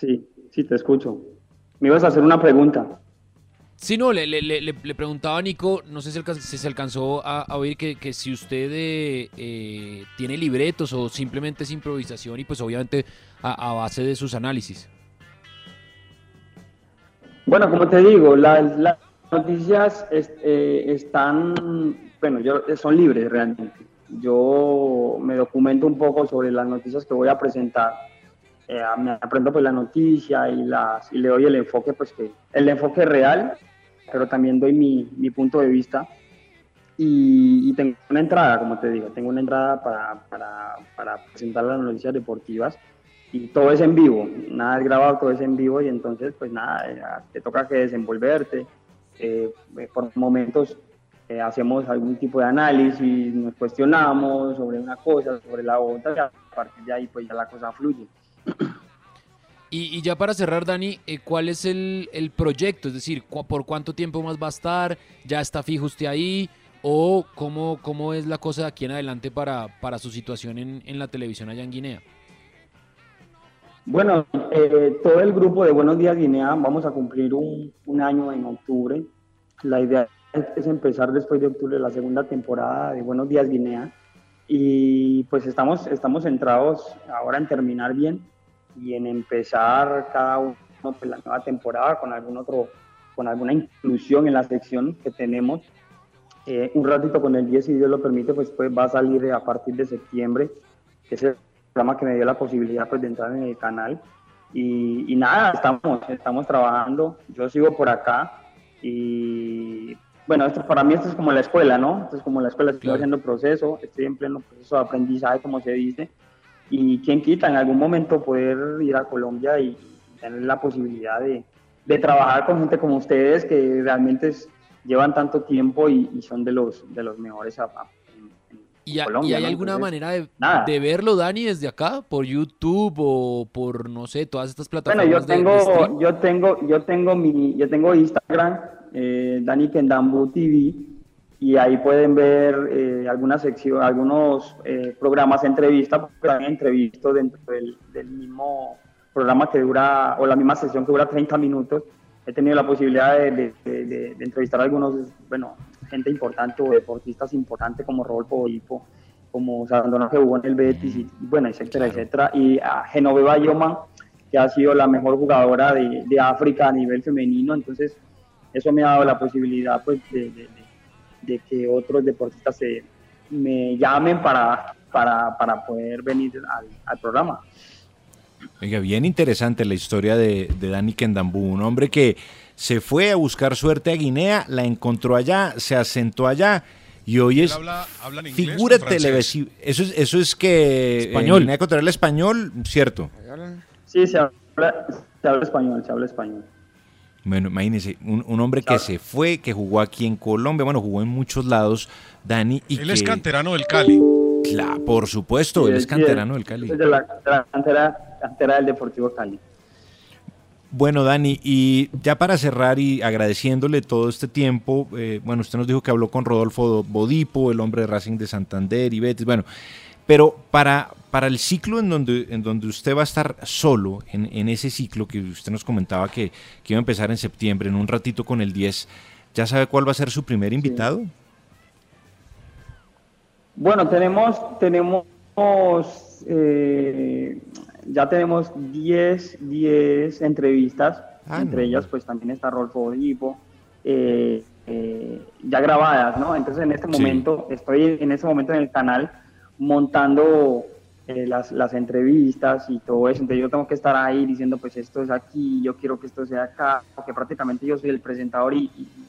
Sí, sí, te escucho. Me ibas a hacer una pregunta. Sí, no, le, le- le- le preguntaba a Nico, no sé si, si se alcanzó a, a oír que, que si usted eh, eh, tiene libretos o simplemente es improvisación y pues obviamente a, a base de sus análisis. Bueno, como te digo, las, las noticias es- eh, están, bueno, yo, son libres realmente. Yo me documento un poco sobre las noticias que voy a presentar. Eh, me aprendo pues la noticia y, las, y le doy el enfoque, pues que el enfoque real, pero también doy mi, mi punto de vista. Y, y tengo una entrada, como te digo, tengo una entrada para, para, para presentar las noticias deportivas y todo es en vivo, nada es grabado, todo es en vivo y entonces pues nada, eh, te toca que desenvolverte. Eh, por momentos eh, hacemos algún tipo de análisis, nos cuestionamos sobre una cosa, sobre la otra y a partir de ahí pues ya la cosa fluye. Y, ya para cerrar, Dani, eh, ¿cuál es el, proyecto? Es decir, ¿por cuánto tiempo más va a estar? ¿Ya está fijo usted ahí? ¿O cómo, cómo es la cosa de aquí en adelante para, para su situación en, la televisión allá en Guinea? Bueno, eh, todo el grupo de Buenos Días Guinea vamos a cumplir un, año en octubre. La idea es empezar después de octubre la segunda temporada de Buenos Días Guinea y pues estamos, estamos centrados ahora en terminar bien y en empezar cada uno pues, la nueva temporada con algún otro, con alguna inclusión en la sección que tenemos. Eh, un ratito con el 10, si Dios lo permite, pues, pues va a salir a partir de septiembre, que es el programa que me dio la posibilidad pues, de entrar en el canal. Y, y nada, estamos, estamos trabajando, yo sigo por acá y bueno, esto, para mí esto es como la escuela, ¿no? Esto es como la escuela, estoy haciendo proceso, estoy en pleno proceso de aprendizaje, como se dice, y quién quita en algún momento poder ir a Colombia y tener la posibilidad de, de trabajar con gente como ustedes que realmente es- llevan tanto tiempo y, y son de los, de los mejores a- a- Y, ¿Y, ha- Colombia. y hay ¿no? alguna Entonces, manera de, de verlo, Dani, desde acá? ¿Por YouTube o por, no sé, todas estas Bueno, plataformas yo de- de tengo, stream? yo tengo, yo tengo mi, yo tengo Instagram, eh, Dani Kendambu TV, y ahí pueden ver eh, algunas secciones, algunos eh, programas, entrevistas, porque también entrevisto dentro del, del mismo programa que dura, o la misma sesión que dura 30 minutos. He tenido la posibilidad de, de- de- de- de entrevistar a algunos, bueno, gente importante o deportistas importantes como Rodolfo Bolipo, como Sandona que jugó en el Betis, y, bueno, etcétera, etcétera. Y a Genoveva Yoman, que ha sido la mejor jugadora de, de África a nivel femenino. Entonces, eso me ha dado la posibilidad pues, de, de- de- de que otros deportistas se, me llamen para, para, para poder venir al, al programa. Oiga, bien interesante la historia de, de Dani Kendambú, un hombre que se fue a buscar suerte a Guinea, la encontró allá, se asentó allá y hoy es habla- habla en figura televisiva. Eso es, eso es que Español. en Guinea Ecuatorial español, cierto. Sí, se habla, se habla español, se habla español. Bueno, imagínese, un, un hombre que se fue, que jugó aquí en Colombia, bueno, jugó en muchos lados, Dani. Y Él que, es canterano del Cali. Claro, por supuesto, él es canterano sí, del Cali. es de la, de la cantera, cantera del Deportivo Cali. Bueno, Dani, y ya para cerrar y agradeciéndole todo este tiempo, eh, bueno, usted nos dijo que habló con Rodolfo Bodipo, el hombre de Racing de Santander y Betis, bueno, pero para, para el ciclo en donde, en donde usted va a estar solo, en, en ese ciclo que usted nos comentaba que, que iba a empezar en septiembre, en un ratito con el 10, ¿ya sabe cuál va a ser su primer invitado? Bueno, tenemos, tenemos, eh, ya tenemos 10, 10 entrevistas, Ah, entre no. ellas pues también está Rolfo Odipo, eh, eh, ya grabadas, ¿no? Entonces en este Sí. momento, estoy en este momento en el canal montando eh, las, las entrevistas y todo eso, entonces yo tengo que estar ahí diciendo pues esto es aquí, yo quiero que esto sea acá, porque prácticamente yo soy el presentador y, y-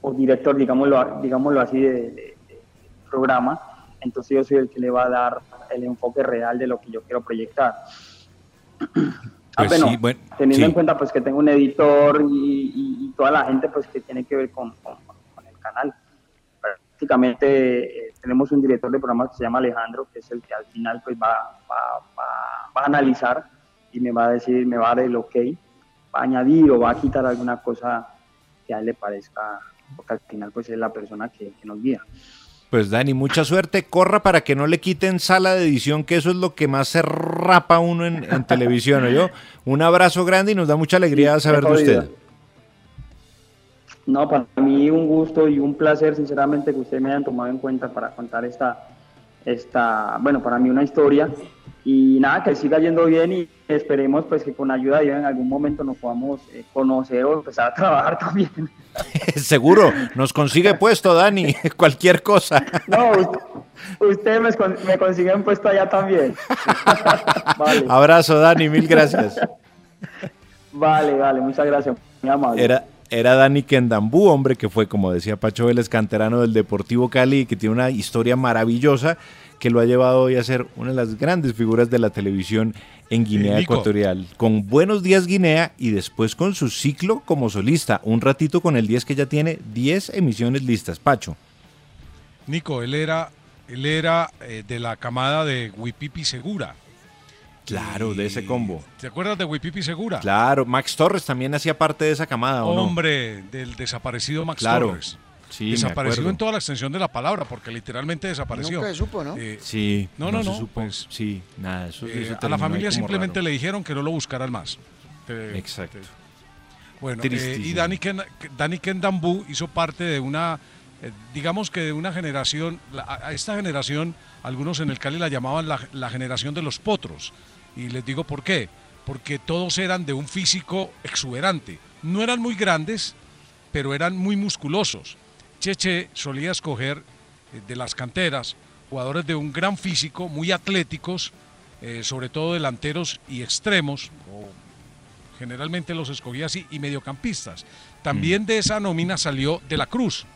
o director, digámoslo, digámoslo así, de, de- de- programa, entonces yo soy el que le va a dar el enfoque real de lo que yo quiero proyectar. Ah, Pues bueno, sí, bueno, teniendo sí. en cuenta pues que tengo un editor y, y- y toda la gente pues que tiene que ver con, con- con el canal. Prácticamente eh, tenemos un director de programa que se llama Alejandro, que es el que al final pues va, va, va- va a analizar y me va a decir, me va a dar el ok, va a añadir o va a quitar alguna cosa que a él le parezca, porque al final pues es la persona que, que nos guía. Pues Dani, mucha suerte, corra para que no le quiten sala de edición, que eso es lo que más se rapa uno en, en televisión, yo Un abrazo grande y nos da mucha alegría saber de usted. No, para mí un gusto y un placer, sinceramente, que ustedes me hayan tomado en cuenta para contar esta, esta, bueno, para mí una historia. Y nada, que siga yendo bien y esperemos pues que con ayuda de Dios en algún momento nos podamos eh, conocer o empezar a trabajar también. Seguro, nos consigue puesto, Dani, cualquier cosa. No, usted- ustedes me consiguen puesto allá también. vale, Abrazo, Dani, mil gracias. vale, vale, muchas gracias, muy amable. Era, era Dani Kendambú, hombre que fue, como decía Pacho Vélez, canterano del Deportivo Cali y que tiene una historia maravillosa que lo ha llevado hoy a ser una de las grandes figuras de la televisión en Guinea Nico. Ecuatorial. Con Buenos Días Guinea y después con su ciclo como solista. Un ratito con el 10 que ya tiene 10 emisiones listas. Pacho. Nico, él era, él era eh, de la camada de Wipipi Segura. Claro, de ese combo. ¿Te acuerdas de Wipipi Segura? Claro, Max Torres también hacía parte de esa camada, ¿o no? Hombre, del desaparecido Max Claro. Torres. Sí, acuerdo. en toda la extensión de la palabra, porque literalmente desapareció. Nunca se supo, ¿no? Eh, Sí, no, no, no, supo. pues, sí, nada, eso, eh, eso a la familia simplemente raro. le dijeron que no lo buscaran más. Te- Exacto. te- Bueno, eh, y. Dani, Ken, Dani Kendambú hizo parte de una, eh, digamos que de una generación, la- a a esta generación, algunos en el Cali la llamaban la, la generación de los potros. Y les digo por qué. Porque todos eran de un físico exuberante. No eran muy grandes, pero eran muy musculosos. Cheche solía escoger eh, de las canteras jugadores de un gran físico, muy atléticos, eh, sobre todo delanteros y extremos, o generalmente los escogía así, y mediocampistas. También de esa nómina salió De la Cruz.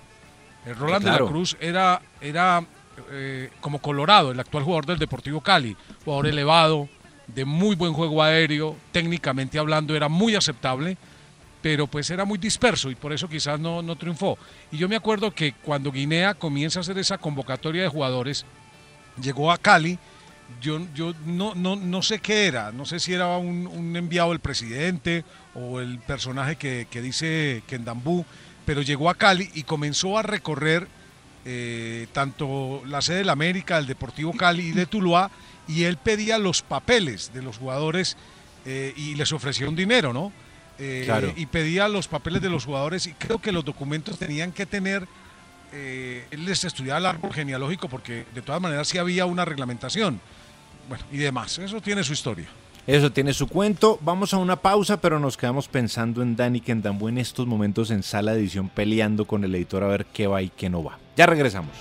El Roland claro. De la Cruz era, era eh, como Colorado, el actual jugador del Deportivo Cali, jugador elevado, de muy buen juego aéreo, técnicamente hablando era muy aceptable, pero pues era muy disperso y por eso quizás no, no triunfó. Y yo me acuerdo que cuando Guinea comienza a hacer esa convocatoria de jugadores, llegó a Cali. Yo, yo no, no, no sé qué era, no sé si era un, enviado del presidente o el personaje que, que dice Kendambú, pero llegó a Cali y comenzó a recorrer eh, tanto la sede de la América, el Deportivo Cali y de Tuluá, y él pedía los papeles de los jugadores eh, y les ofrecía un dinero, ¿no? Eh, Claro. Y pedía los papeles de los jugadores y creo que los documentos tenían que tener, eh, él les estudiaba el árbol genealógico porque de todas maneras sí había una reglamentación, bueno, y demás, eso tiene su historia. Eso tiene su cuento. Vamos a una pausa, pero nos quedamos pensando en Dani Kendambu en estos momentos en sala de edición peleando con el editor a ver qué va y qué no va. Ya regresamos.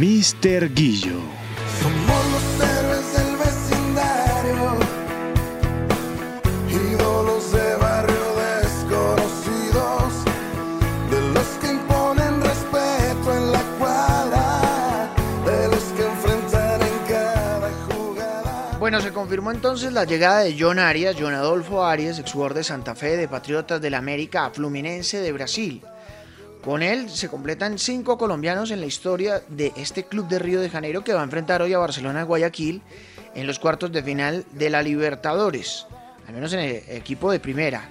Mr. Guillo. somos los héroes del vecindario, ídolos de barrio desconocidos, de los que imponen respeto en la cuadra, de los que enfrentan en cada jugada. Bueno, se confirmó entonces la llegada de John Arias, John Adolfo Arias, exjugador de Santa Fe, de Patriotas del América, a Fluminense de Brasil. Con él se completan cinco colombianos en la historia de este club de Río de Janeiro que va a enfrentar hoy a Barcelona Guayaquil en los cuartos de final de la Libertadores, al menos en el equipo de primera.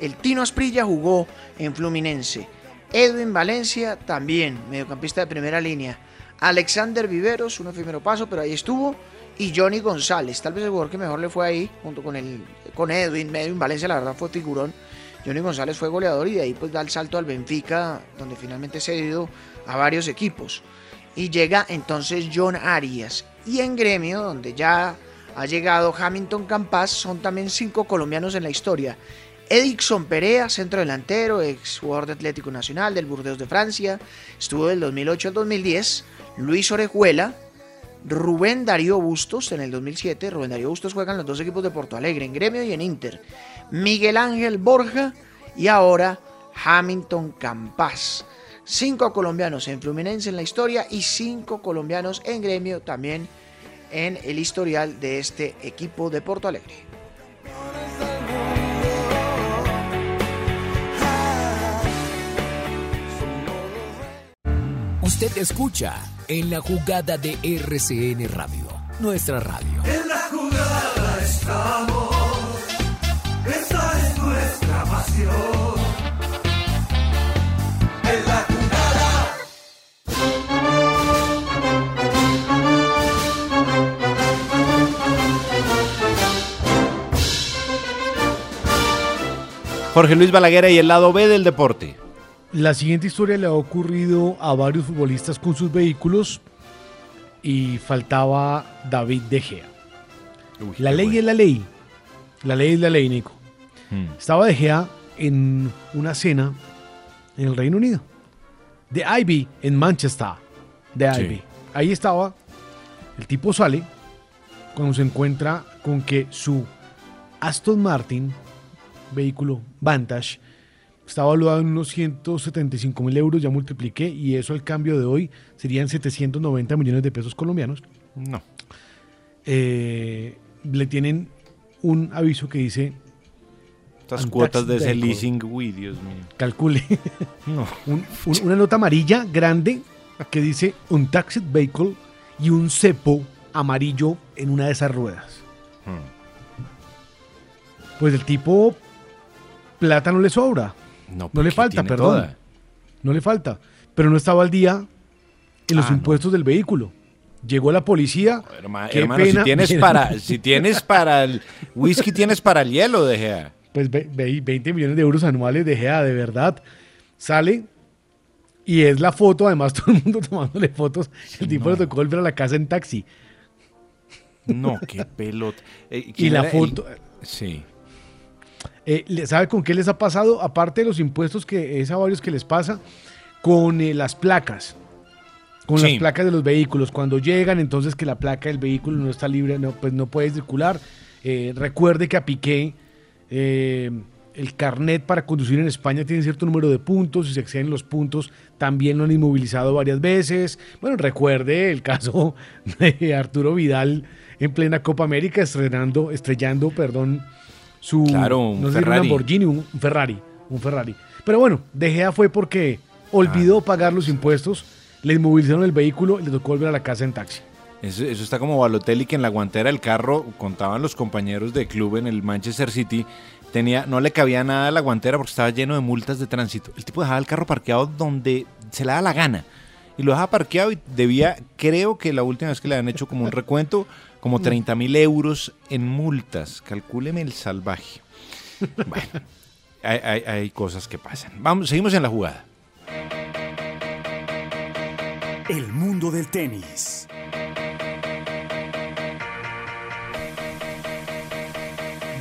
El Tino Asprilla jugó en Fluminense. Edwin Valencia también, mediocampista de primera línea. Alexander Viveros, un efímero paso, pero ahí estuvo. Y Johnny González, tal vez el jugador que mejor le fue ahí, junto con, el, con Edwin. Edwin Valencia, la verdad, fue figurón. Johnny González fue goleador y de ahí pues da el salto al Benfica, donde finalmente se ha ido a varios equipos. Y llega entonces John Arias. Y en gremio, donde ya ha llegado Hamilton Campas, son también cinco colombianos en la historia. Edixon Perea, centro delantero, ex jugador de Atlético Nacional del Burdeos de Francia, estuvo del 2008 al 2010. Luis Orejuela, Rubén Darío Bustos en el 2007. Rubén Darío Bustos juega en los dos equipos de Porto Alegre, en Gremio y en Inter. Miguel Ángel Borja y ahora Hamilton Campas. Cinco colombianos en Fluminense en la historia y cinco colombianos en Gremio también en el historial de este equipo de Porto Alegre. Usted escucha en la jugada de RCN Radio, nuestra radio. En la jugada estamos, Jorge Luis Balaguer y el lado B del deporte. La siguiente historia le ha ocurrido a varios futbolistas con sus vehículos y faltaba David De Gea. la ley es la ley. La ley es la ley, Nico. Hmm. Estaba De Gea en una cena en el Reino Unido. De Ivy en Manchester. De Sí. Ivy. Ahí estaba. El tipo sale cuando se encuentra con que su Aston Martin, vehículo Vantage, está valuado en unos 175 mil euros, ya multipliqué, y eso al cambio de hoy serían 790 millones de pesos colombianos. No. Eh, le tienen un aviso que dice... Estas "Untaxed cuotas de ese vehicle". leasing, uy, Dios mío. Calcule. No. Un- un- una nota amarilla grande que dice un taxi vehicle y un cepo amarillo en una de esas ruedas. Hmm. Pues el tipo plata no le sobra. No, No, le falta, perdón. toda. No le falta. Pero no estaba al día en los Ah, no. impuestos del vehículo. Llegó la policía. Qué hermano, pena. si tienes para, si tienes para el whisky, tienes para el hielo, de Gea. Pues ve- ve- 20 millones de euros anuales de GEA, de verdad. Sale y es la foto, además todo el mundo tomándole fotos. El tipo le tocó volver a la casa en taxi. No, qué pelota. Eh, Y ¿quién la era el- foto... Sí. Eh, ¿Sabe con qué les ha pasado? Aparte de los impuestos que es a varios que les pasa, con eh, las placas. Con Sí. las placas de los vehículos. Cuando llegan, entonces que la placa del vehículo no está libre, no, pues no puede circular. Eh, recuerde que a Piqué, eh, el carnet para conducir en España tiene cierto número de puntos y se exceden los puntos también lo han inmovilizado varias veces. Bueno, recuerde el caso de Arturo Vidal en plena Copa América estrenando, estrellando, perdón, su Claro, un no sé Ferrari. Lamborghini, un, un Ferrari, un Ferrari. Pero bueno, De Gea fue porque olvidó pagar los impuestos, le inmovilizaron el vehículo y le tocó volver a la casa en taxi. Eso, eso está como Balotelli, que en la guantera del carro, contaban los compañeros de club en el Manchester City, tenía, no le cabía nada a la guantera porque estaba lleno de multas de tránsito. El tipo dejaba el carro parqueado donde se le da la gana. Y lo dejaba parqueado y debía, creo que la última vez que le han hecho como un recuento, como 30 mil euros en multas. Calcúleme el salvaje. Bueno, hay, hay- hay cosas que pasan. Vamos, seguimos en la jugada. El mundo del tenis.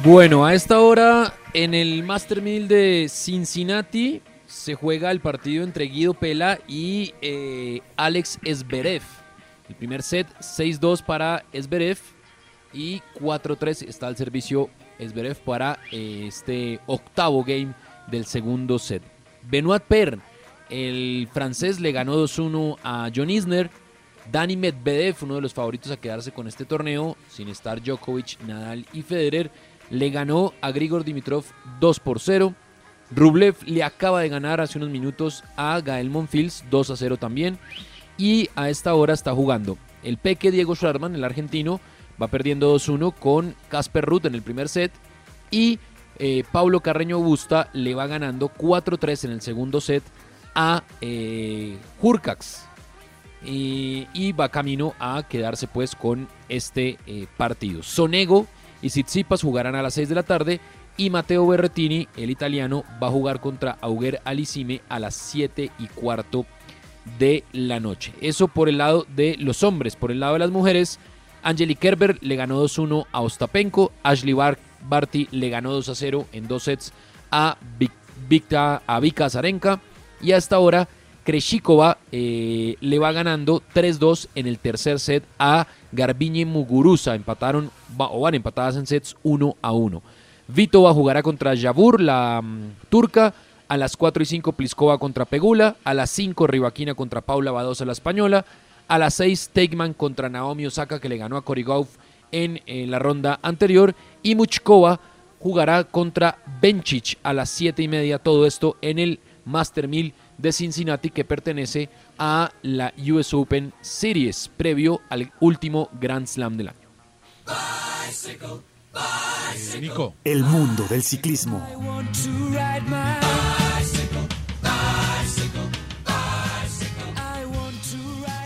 Bueno, a esta hora en el Master 1000 de Cincinnati se juega el partido entre Guido Pela y eh, Alex Esberev. El primer set 6-2 para Esberev y 4-3 está al servicio Esberev para eh, este octavo game del segundo set. Benoit Per, el francés, le ganó 2-1 a John Isner. Dani Medvedev, uno de los favoritos a quedarse con este torneo, sin estar Djokovic, Nadal y Federer, le ganó a Grigor Dimitrov 2 por 0. Rublev le acaba de ganar hace unos minutos a Gael Monfils 2 a 0 también. Y a esta hora está jugando el peque Diego Schwarman, el argentino, va perdiendo 2-1 con Casper Ruth en el primer set. Y eh, Paulo Carreño Busta le va ganando 4-3 en el segundo set a eh, Hurkacz. Y, va camino a quedarse pues con este eh, partido. Sonego y Tsitsipas jugarán a las 6 de la tarde y Matteo Berretini, el italiano, va a jugar contra Auger Alicime a las 7 y cuarto de la noche. Eso por el lado de los hombres. Por el lado de las mujeres, Angelique Kerber le ganó 2-1 a Ostapenko, Ashley Bar- Barty le ganó 2-0 en dos sets a, a Vika Zarenka y hasta ahora Kreshikova eh, le va ganando 3-2 en el tercer set a Garbiñe Muguruza. Empataron va- o van empatadas en sets 1 a 1. Vitova jugará contra Yabur, la mm, turca. A las 4 y 5 Pliskova contra Pegula. A las 5 Rivaquina contra Paula Badosa, la española. A las 6 Teigman contra Naomi Osaka, que le ganó a Korigov en, en la ronda anterior. Y Muchkova jugará contra Benchich a las 7 y media. Todo esto en el Master 1000 de Cincinnati, que pertenece a la US Open Series, previo al último Grand Slam del año. Nico. El mundo del ciclismo.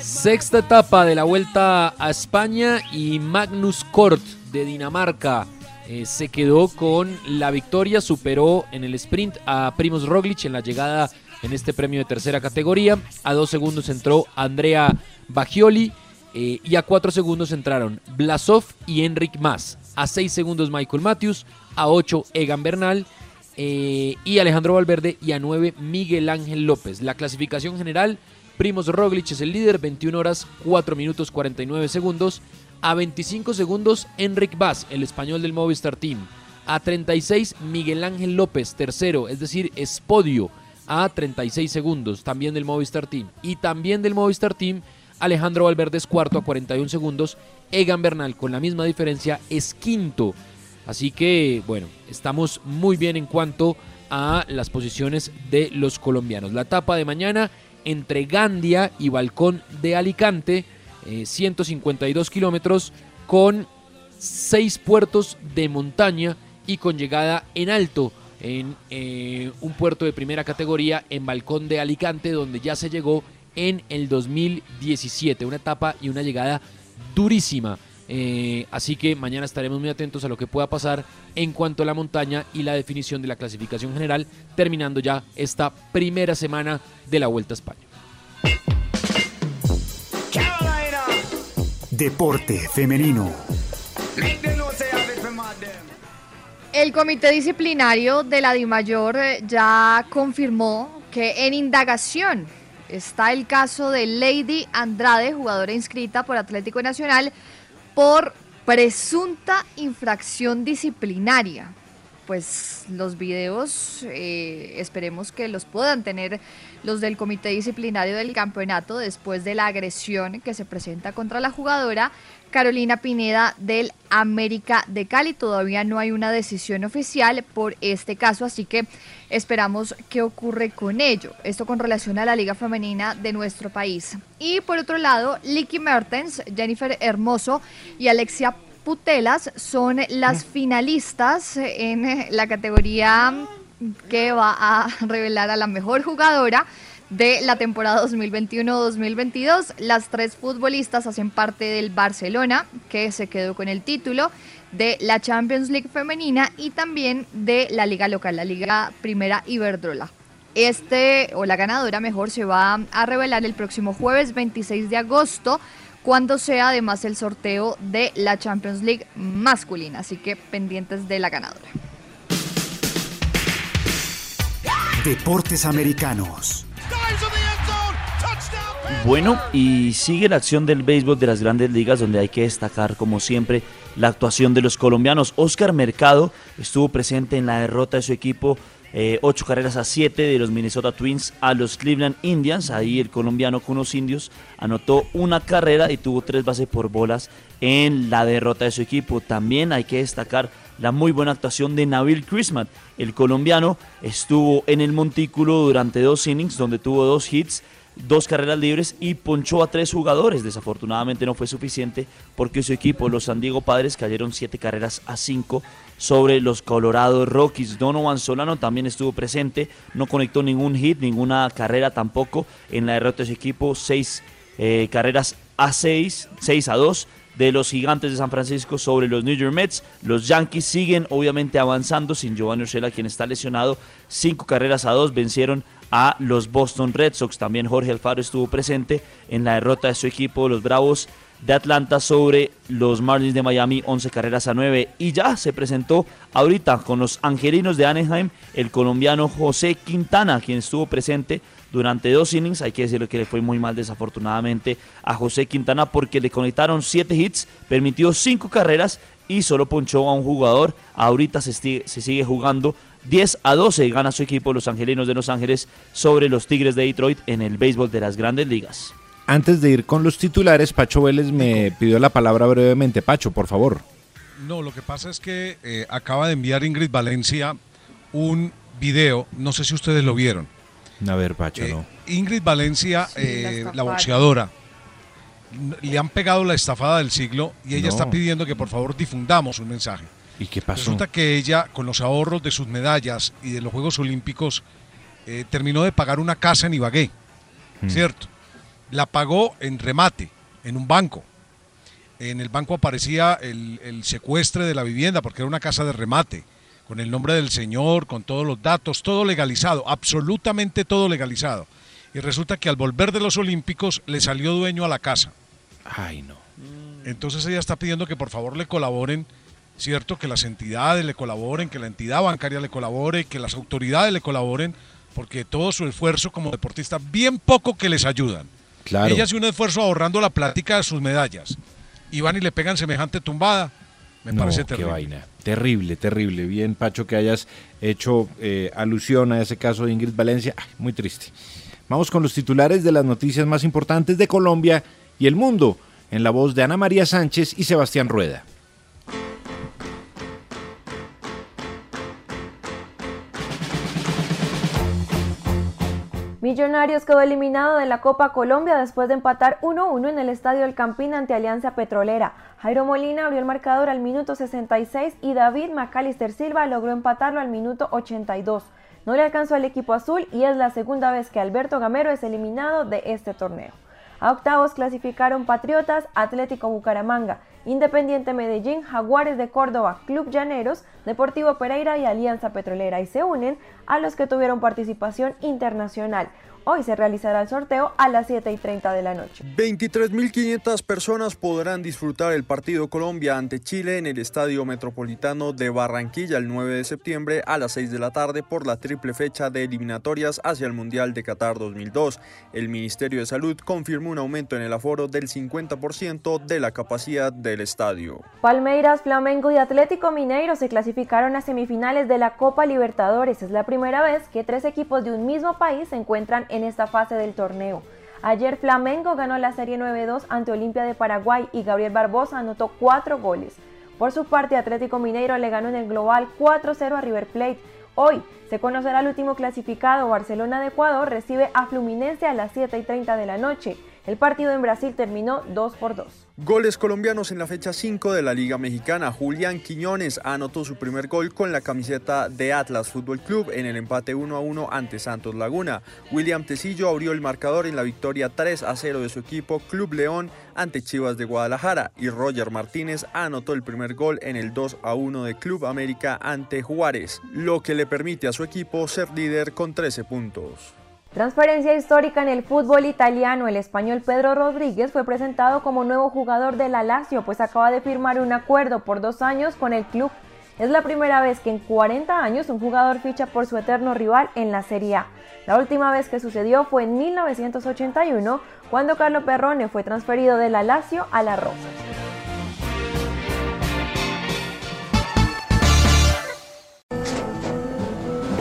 Sexta etapa de la vuelta a España y Magnus Kort de Dinamarca eh, se quedó con la victoria, superó en el sprint a Primoz Roglic en la llegada en este premio de tercera categoría. A dos segundos entró Andrea Bagioli eh, y a cuatro segundos entraron Blasov y Enric Mas. A seis segundos Michael Matthews, a ocho Egan Bernal eh, y Alejandro Valverde y a 9 Miguel Ángel López. La clasificación general, Primos Roglic es el líder, 21 horas 4 minutos 49 segundos. A 25 segundos, Enric Vaz, el español del Movistar Team. A 36, Miguel Ángel López, tercero, es decir, es podio. A 36 segundos, también del Movistar Team. Y también del Movistar Team, Alejandro Valverde es cuarto a 41 segundos. Egan Bernal, con la misma diferencia, es quinto. Así que, bueno, estamos muy bien en cuanto a las posiciones de los colombianos. La etapa de mañana entre Gandia y Balcón de Alicante, eh, 152 kilómetros, con seis puertos de montaña y con llegada en alto en eh, un puerto de primera categoría en Balcón de Alicante, donde ya se llegó en el 2017. Una etapa y una llegada durísima. Eh, así que mañana estaremos muy atentos a lo que pueda pasar en cuanto a la montaña y la definición de la clasificación general, terminando ya esta primera semana de la Vuelta a España. Deporte femenino. El comité disciplinario de la DIMAYOR eh, ya confirmó que en indagación está el caso de Lady Andrade, jugadora inscrita por Atlético Nacional, por presunta infracción disciplinaria. pues los videos eh, esperemos que los puedan tener los del comité disciplinario del campeonato después de la agresión que se presenta contra la jugadora Carolina Pineda del América de Cali. Todavía no hay una decisión oficial por este caso, así que esperamos qué ocurre con ello. Esto con relación a la Liga Femenina de nuestro país. Y por otro lado, Licky Mertens, Jennifer Hermoso y Alexia Putelas son las finalistas en la categoría que va a revelar a la mejor jugadora de la temporada 2021-2022. Las tres futbolistas hacen parte del Barcelona, que se quedó con el título de la Champions League femenina y también de la liga local, la Liga Primera Iberdrola. Este, o la ganadora mejor, se va a revelar el próximo jueves 26 de agosto, cuando sea además el sorteo de la Champions League masculina. Así que pendientes de la ganadora. Deportes americanos. Bueno, y sigue la acción del béisbol de las grandes ligas donde hay que destacar como siempre la actuación de los colombianos. Oscar Mercado estuvo presente en la derrota de su equipo, eh, ocho carreras a siete de los Minnesota Twins a los Cleveland Indians. Ahí el colombiano con los indios anotó una carrera y tuvo tres bases por bolas en la derrota de su equipo. También hay que destacar la muy buena actuación de Nabil Christmas. El colombiano estuvo en el montículo durante dos innings donde tuvo dos hits dos carreras libres y ponchó a tres jugadores. Desafortunadamente no fue suficiente porque su equipo, los San Diego Padres, cayeron siete carreras a cinco sobre los Colorado Rockies. Donovan Solano también estuvo presente, no conectó ningún hit, ninguna carrera tampoco en la derrota de su equipo, seis eh, carreras a seis, seis a dos de los gigantes de San Francisco sobre los New York Mets. Los Yankees siguen obviamente avanzando sin Giovanni Urshela, quien está lesionado. Cinco carreras a dos vencieron a los Boston Red Sox. También Jorge Alfaro estuvo presente en la derrota de su equipo, los Bravos de Atlanta sobre los Marlins de Miami, 11 carreras a 9. Y ya se presentó ahorita con los Angelinos de Anaheim el colombiano José Quintana, quien estuvo presente durante dos innings. Hay que decirle que le fue muy mal desafortunadamente a José Quintana porque le conectaron 7 hits, permitió 5 carreras y solo ponchó a un jugador. Ahorita se sigue jugando 10 a 12 gana su equipo los Angelinos de Los Ángeles sobre los Tigres de Detroit en el béisbol de las grandes ligas. Antes de ir con los titulares, Pacho Vélez me pidió la palabra brevemente. Pacho, por favor. No, lo que pasa es que eh, acaba de enviar Ingrid Valencia un video, no sé si ustedes lo vieron. A ver, Pacho, Eh, no. Ingrid Valencia, Sí, la eh, la, boxeadora, le han pegado la estafada del siglo y ella No. está pidiendo que por favor difundamos un mensaje. ¿Y qué pasó? Resulta que ella, con los ahorros de sus medallas y de los Juegos Olímpicos, eh, terminó de pagar una casa en Ibagué, Mm. ¿cierto? La pagó en remate, en un banco. En el banco aparecía el, el secuestre de la vivienda, porque era una casa de remate, con el nombre del señor, con todos los datos, todo legalizado, absolutamente todo legalizado. Y resulta que al volver de los Olímpicos le salió dueño a la casa. Ay, no. Entonces ella está pidiendo que por favor le colaboren, ¿cierto? Que las entidades le colaboren, que la entidad bancaria le colabore, que las autoridades le colaboren, porque todo su esfuerzo como deportista, bien poco que les ayudan. Claro. Ella hace un esfuerzo ahorrando la plática de sus medallas. Y van y le pegan semejante tumbada. Me No, parece qué terrible. vaina. Terrible, terrible. Bien, Pacho, que hayas hecho eh, alusión a ese caso de Ingrid Valencia. Ay, muy triste. Vamos con los titulares de las noticias más importantes de Colombia y el mundo, en la voz de Ana María Sánchez y Sebastián Rueda. Millonarios quedó eliminado de la Copa Colombia después de empatar 1-1 en el Estadio El Campín ante Alianza Petrolera. Jairo Molina abrió el marcador al minuto 66 y David Macalister Silva logró empatarlo al minuto 82. No le alcanzó al equipo azul y es la segunda vez que Alberto Gamero es eliminado de este torneo. A octavos clasificaron Patriotas, Atlético Bucaramanga, Independiente Medellín, Jaguares de Córdoba, Club Llaneros, Deportivo Pereira y Alianza Petrolera y se unen a los que tuvieron participación internacional. Hoy se realizará el sorteo a las 7 y 30 de la noche. 23.500 personas podrán disfrutar el partido Colombia ante Chile en el Estadio Metropolitano de Barranquilla el 9 de septiembre a las 6 de la tarde por la triple fecha de eliminatorias hacia el Mundial de Qatar 2002. El Ministerio de Salud confirmó un aumento en el aforo del 50% de la capacidad estadio. Palmeiras, Flamengo y Atlético Mineiro se clasificaron a semifinales de la Copa Libertadores. Es la primera vez que tres equipos de un mismo país se encuentran en esta fase del torneo. Ayer Flamengo ganó la Serie 9-2 ante Olimpia de Paraguay y Gabriel Barbosa anotó cuatro goles. Por su parte, Atlético Mineiro le ganó en el global 4-0 a River Plate. Hoy se conocerá el último clasificado. Barcelona de Ecuador recibe a Fluminense a las 7 y 30 de la noche. El partido en Brasil terminó 2 por 2. Goles colombianos en la fecha 5 de la Liga Mexicana. Julián Quiñones anotó su primer gol con la camiseta de Atlas Fútbol Club en el empate 1 a 1 ante Santos Laguna. William Tecillo abrió el marcador en la victoria 3 a 0 de su equipo Club León ante Chivas de Guadalajara y Roger Martínez anotó el primer gol en el 2 a 1 de Club América ante Juárez, lo que le permite a su equipo ser líder con 13 puntos. Transferencia histórica en el fútbol italiano. El español Pedro Rodríguez fue presentado como nuevo jugador de la Lazio, pues acaba de firmar un acuerdo por dos años con el club. Es la primera vez que en 40 años un jugador ficha por su eterno rival en la Serie A. La última vez que sucedió fue en 1981, cuando Carlo Perrone fue transferido de la Lazio a la Rosa.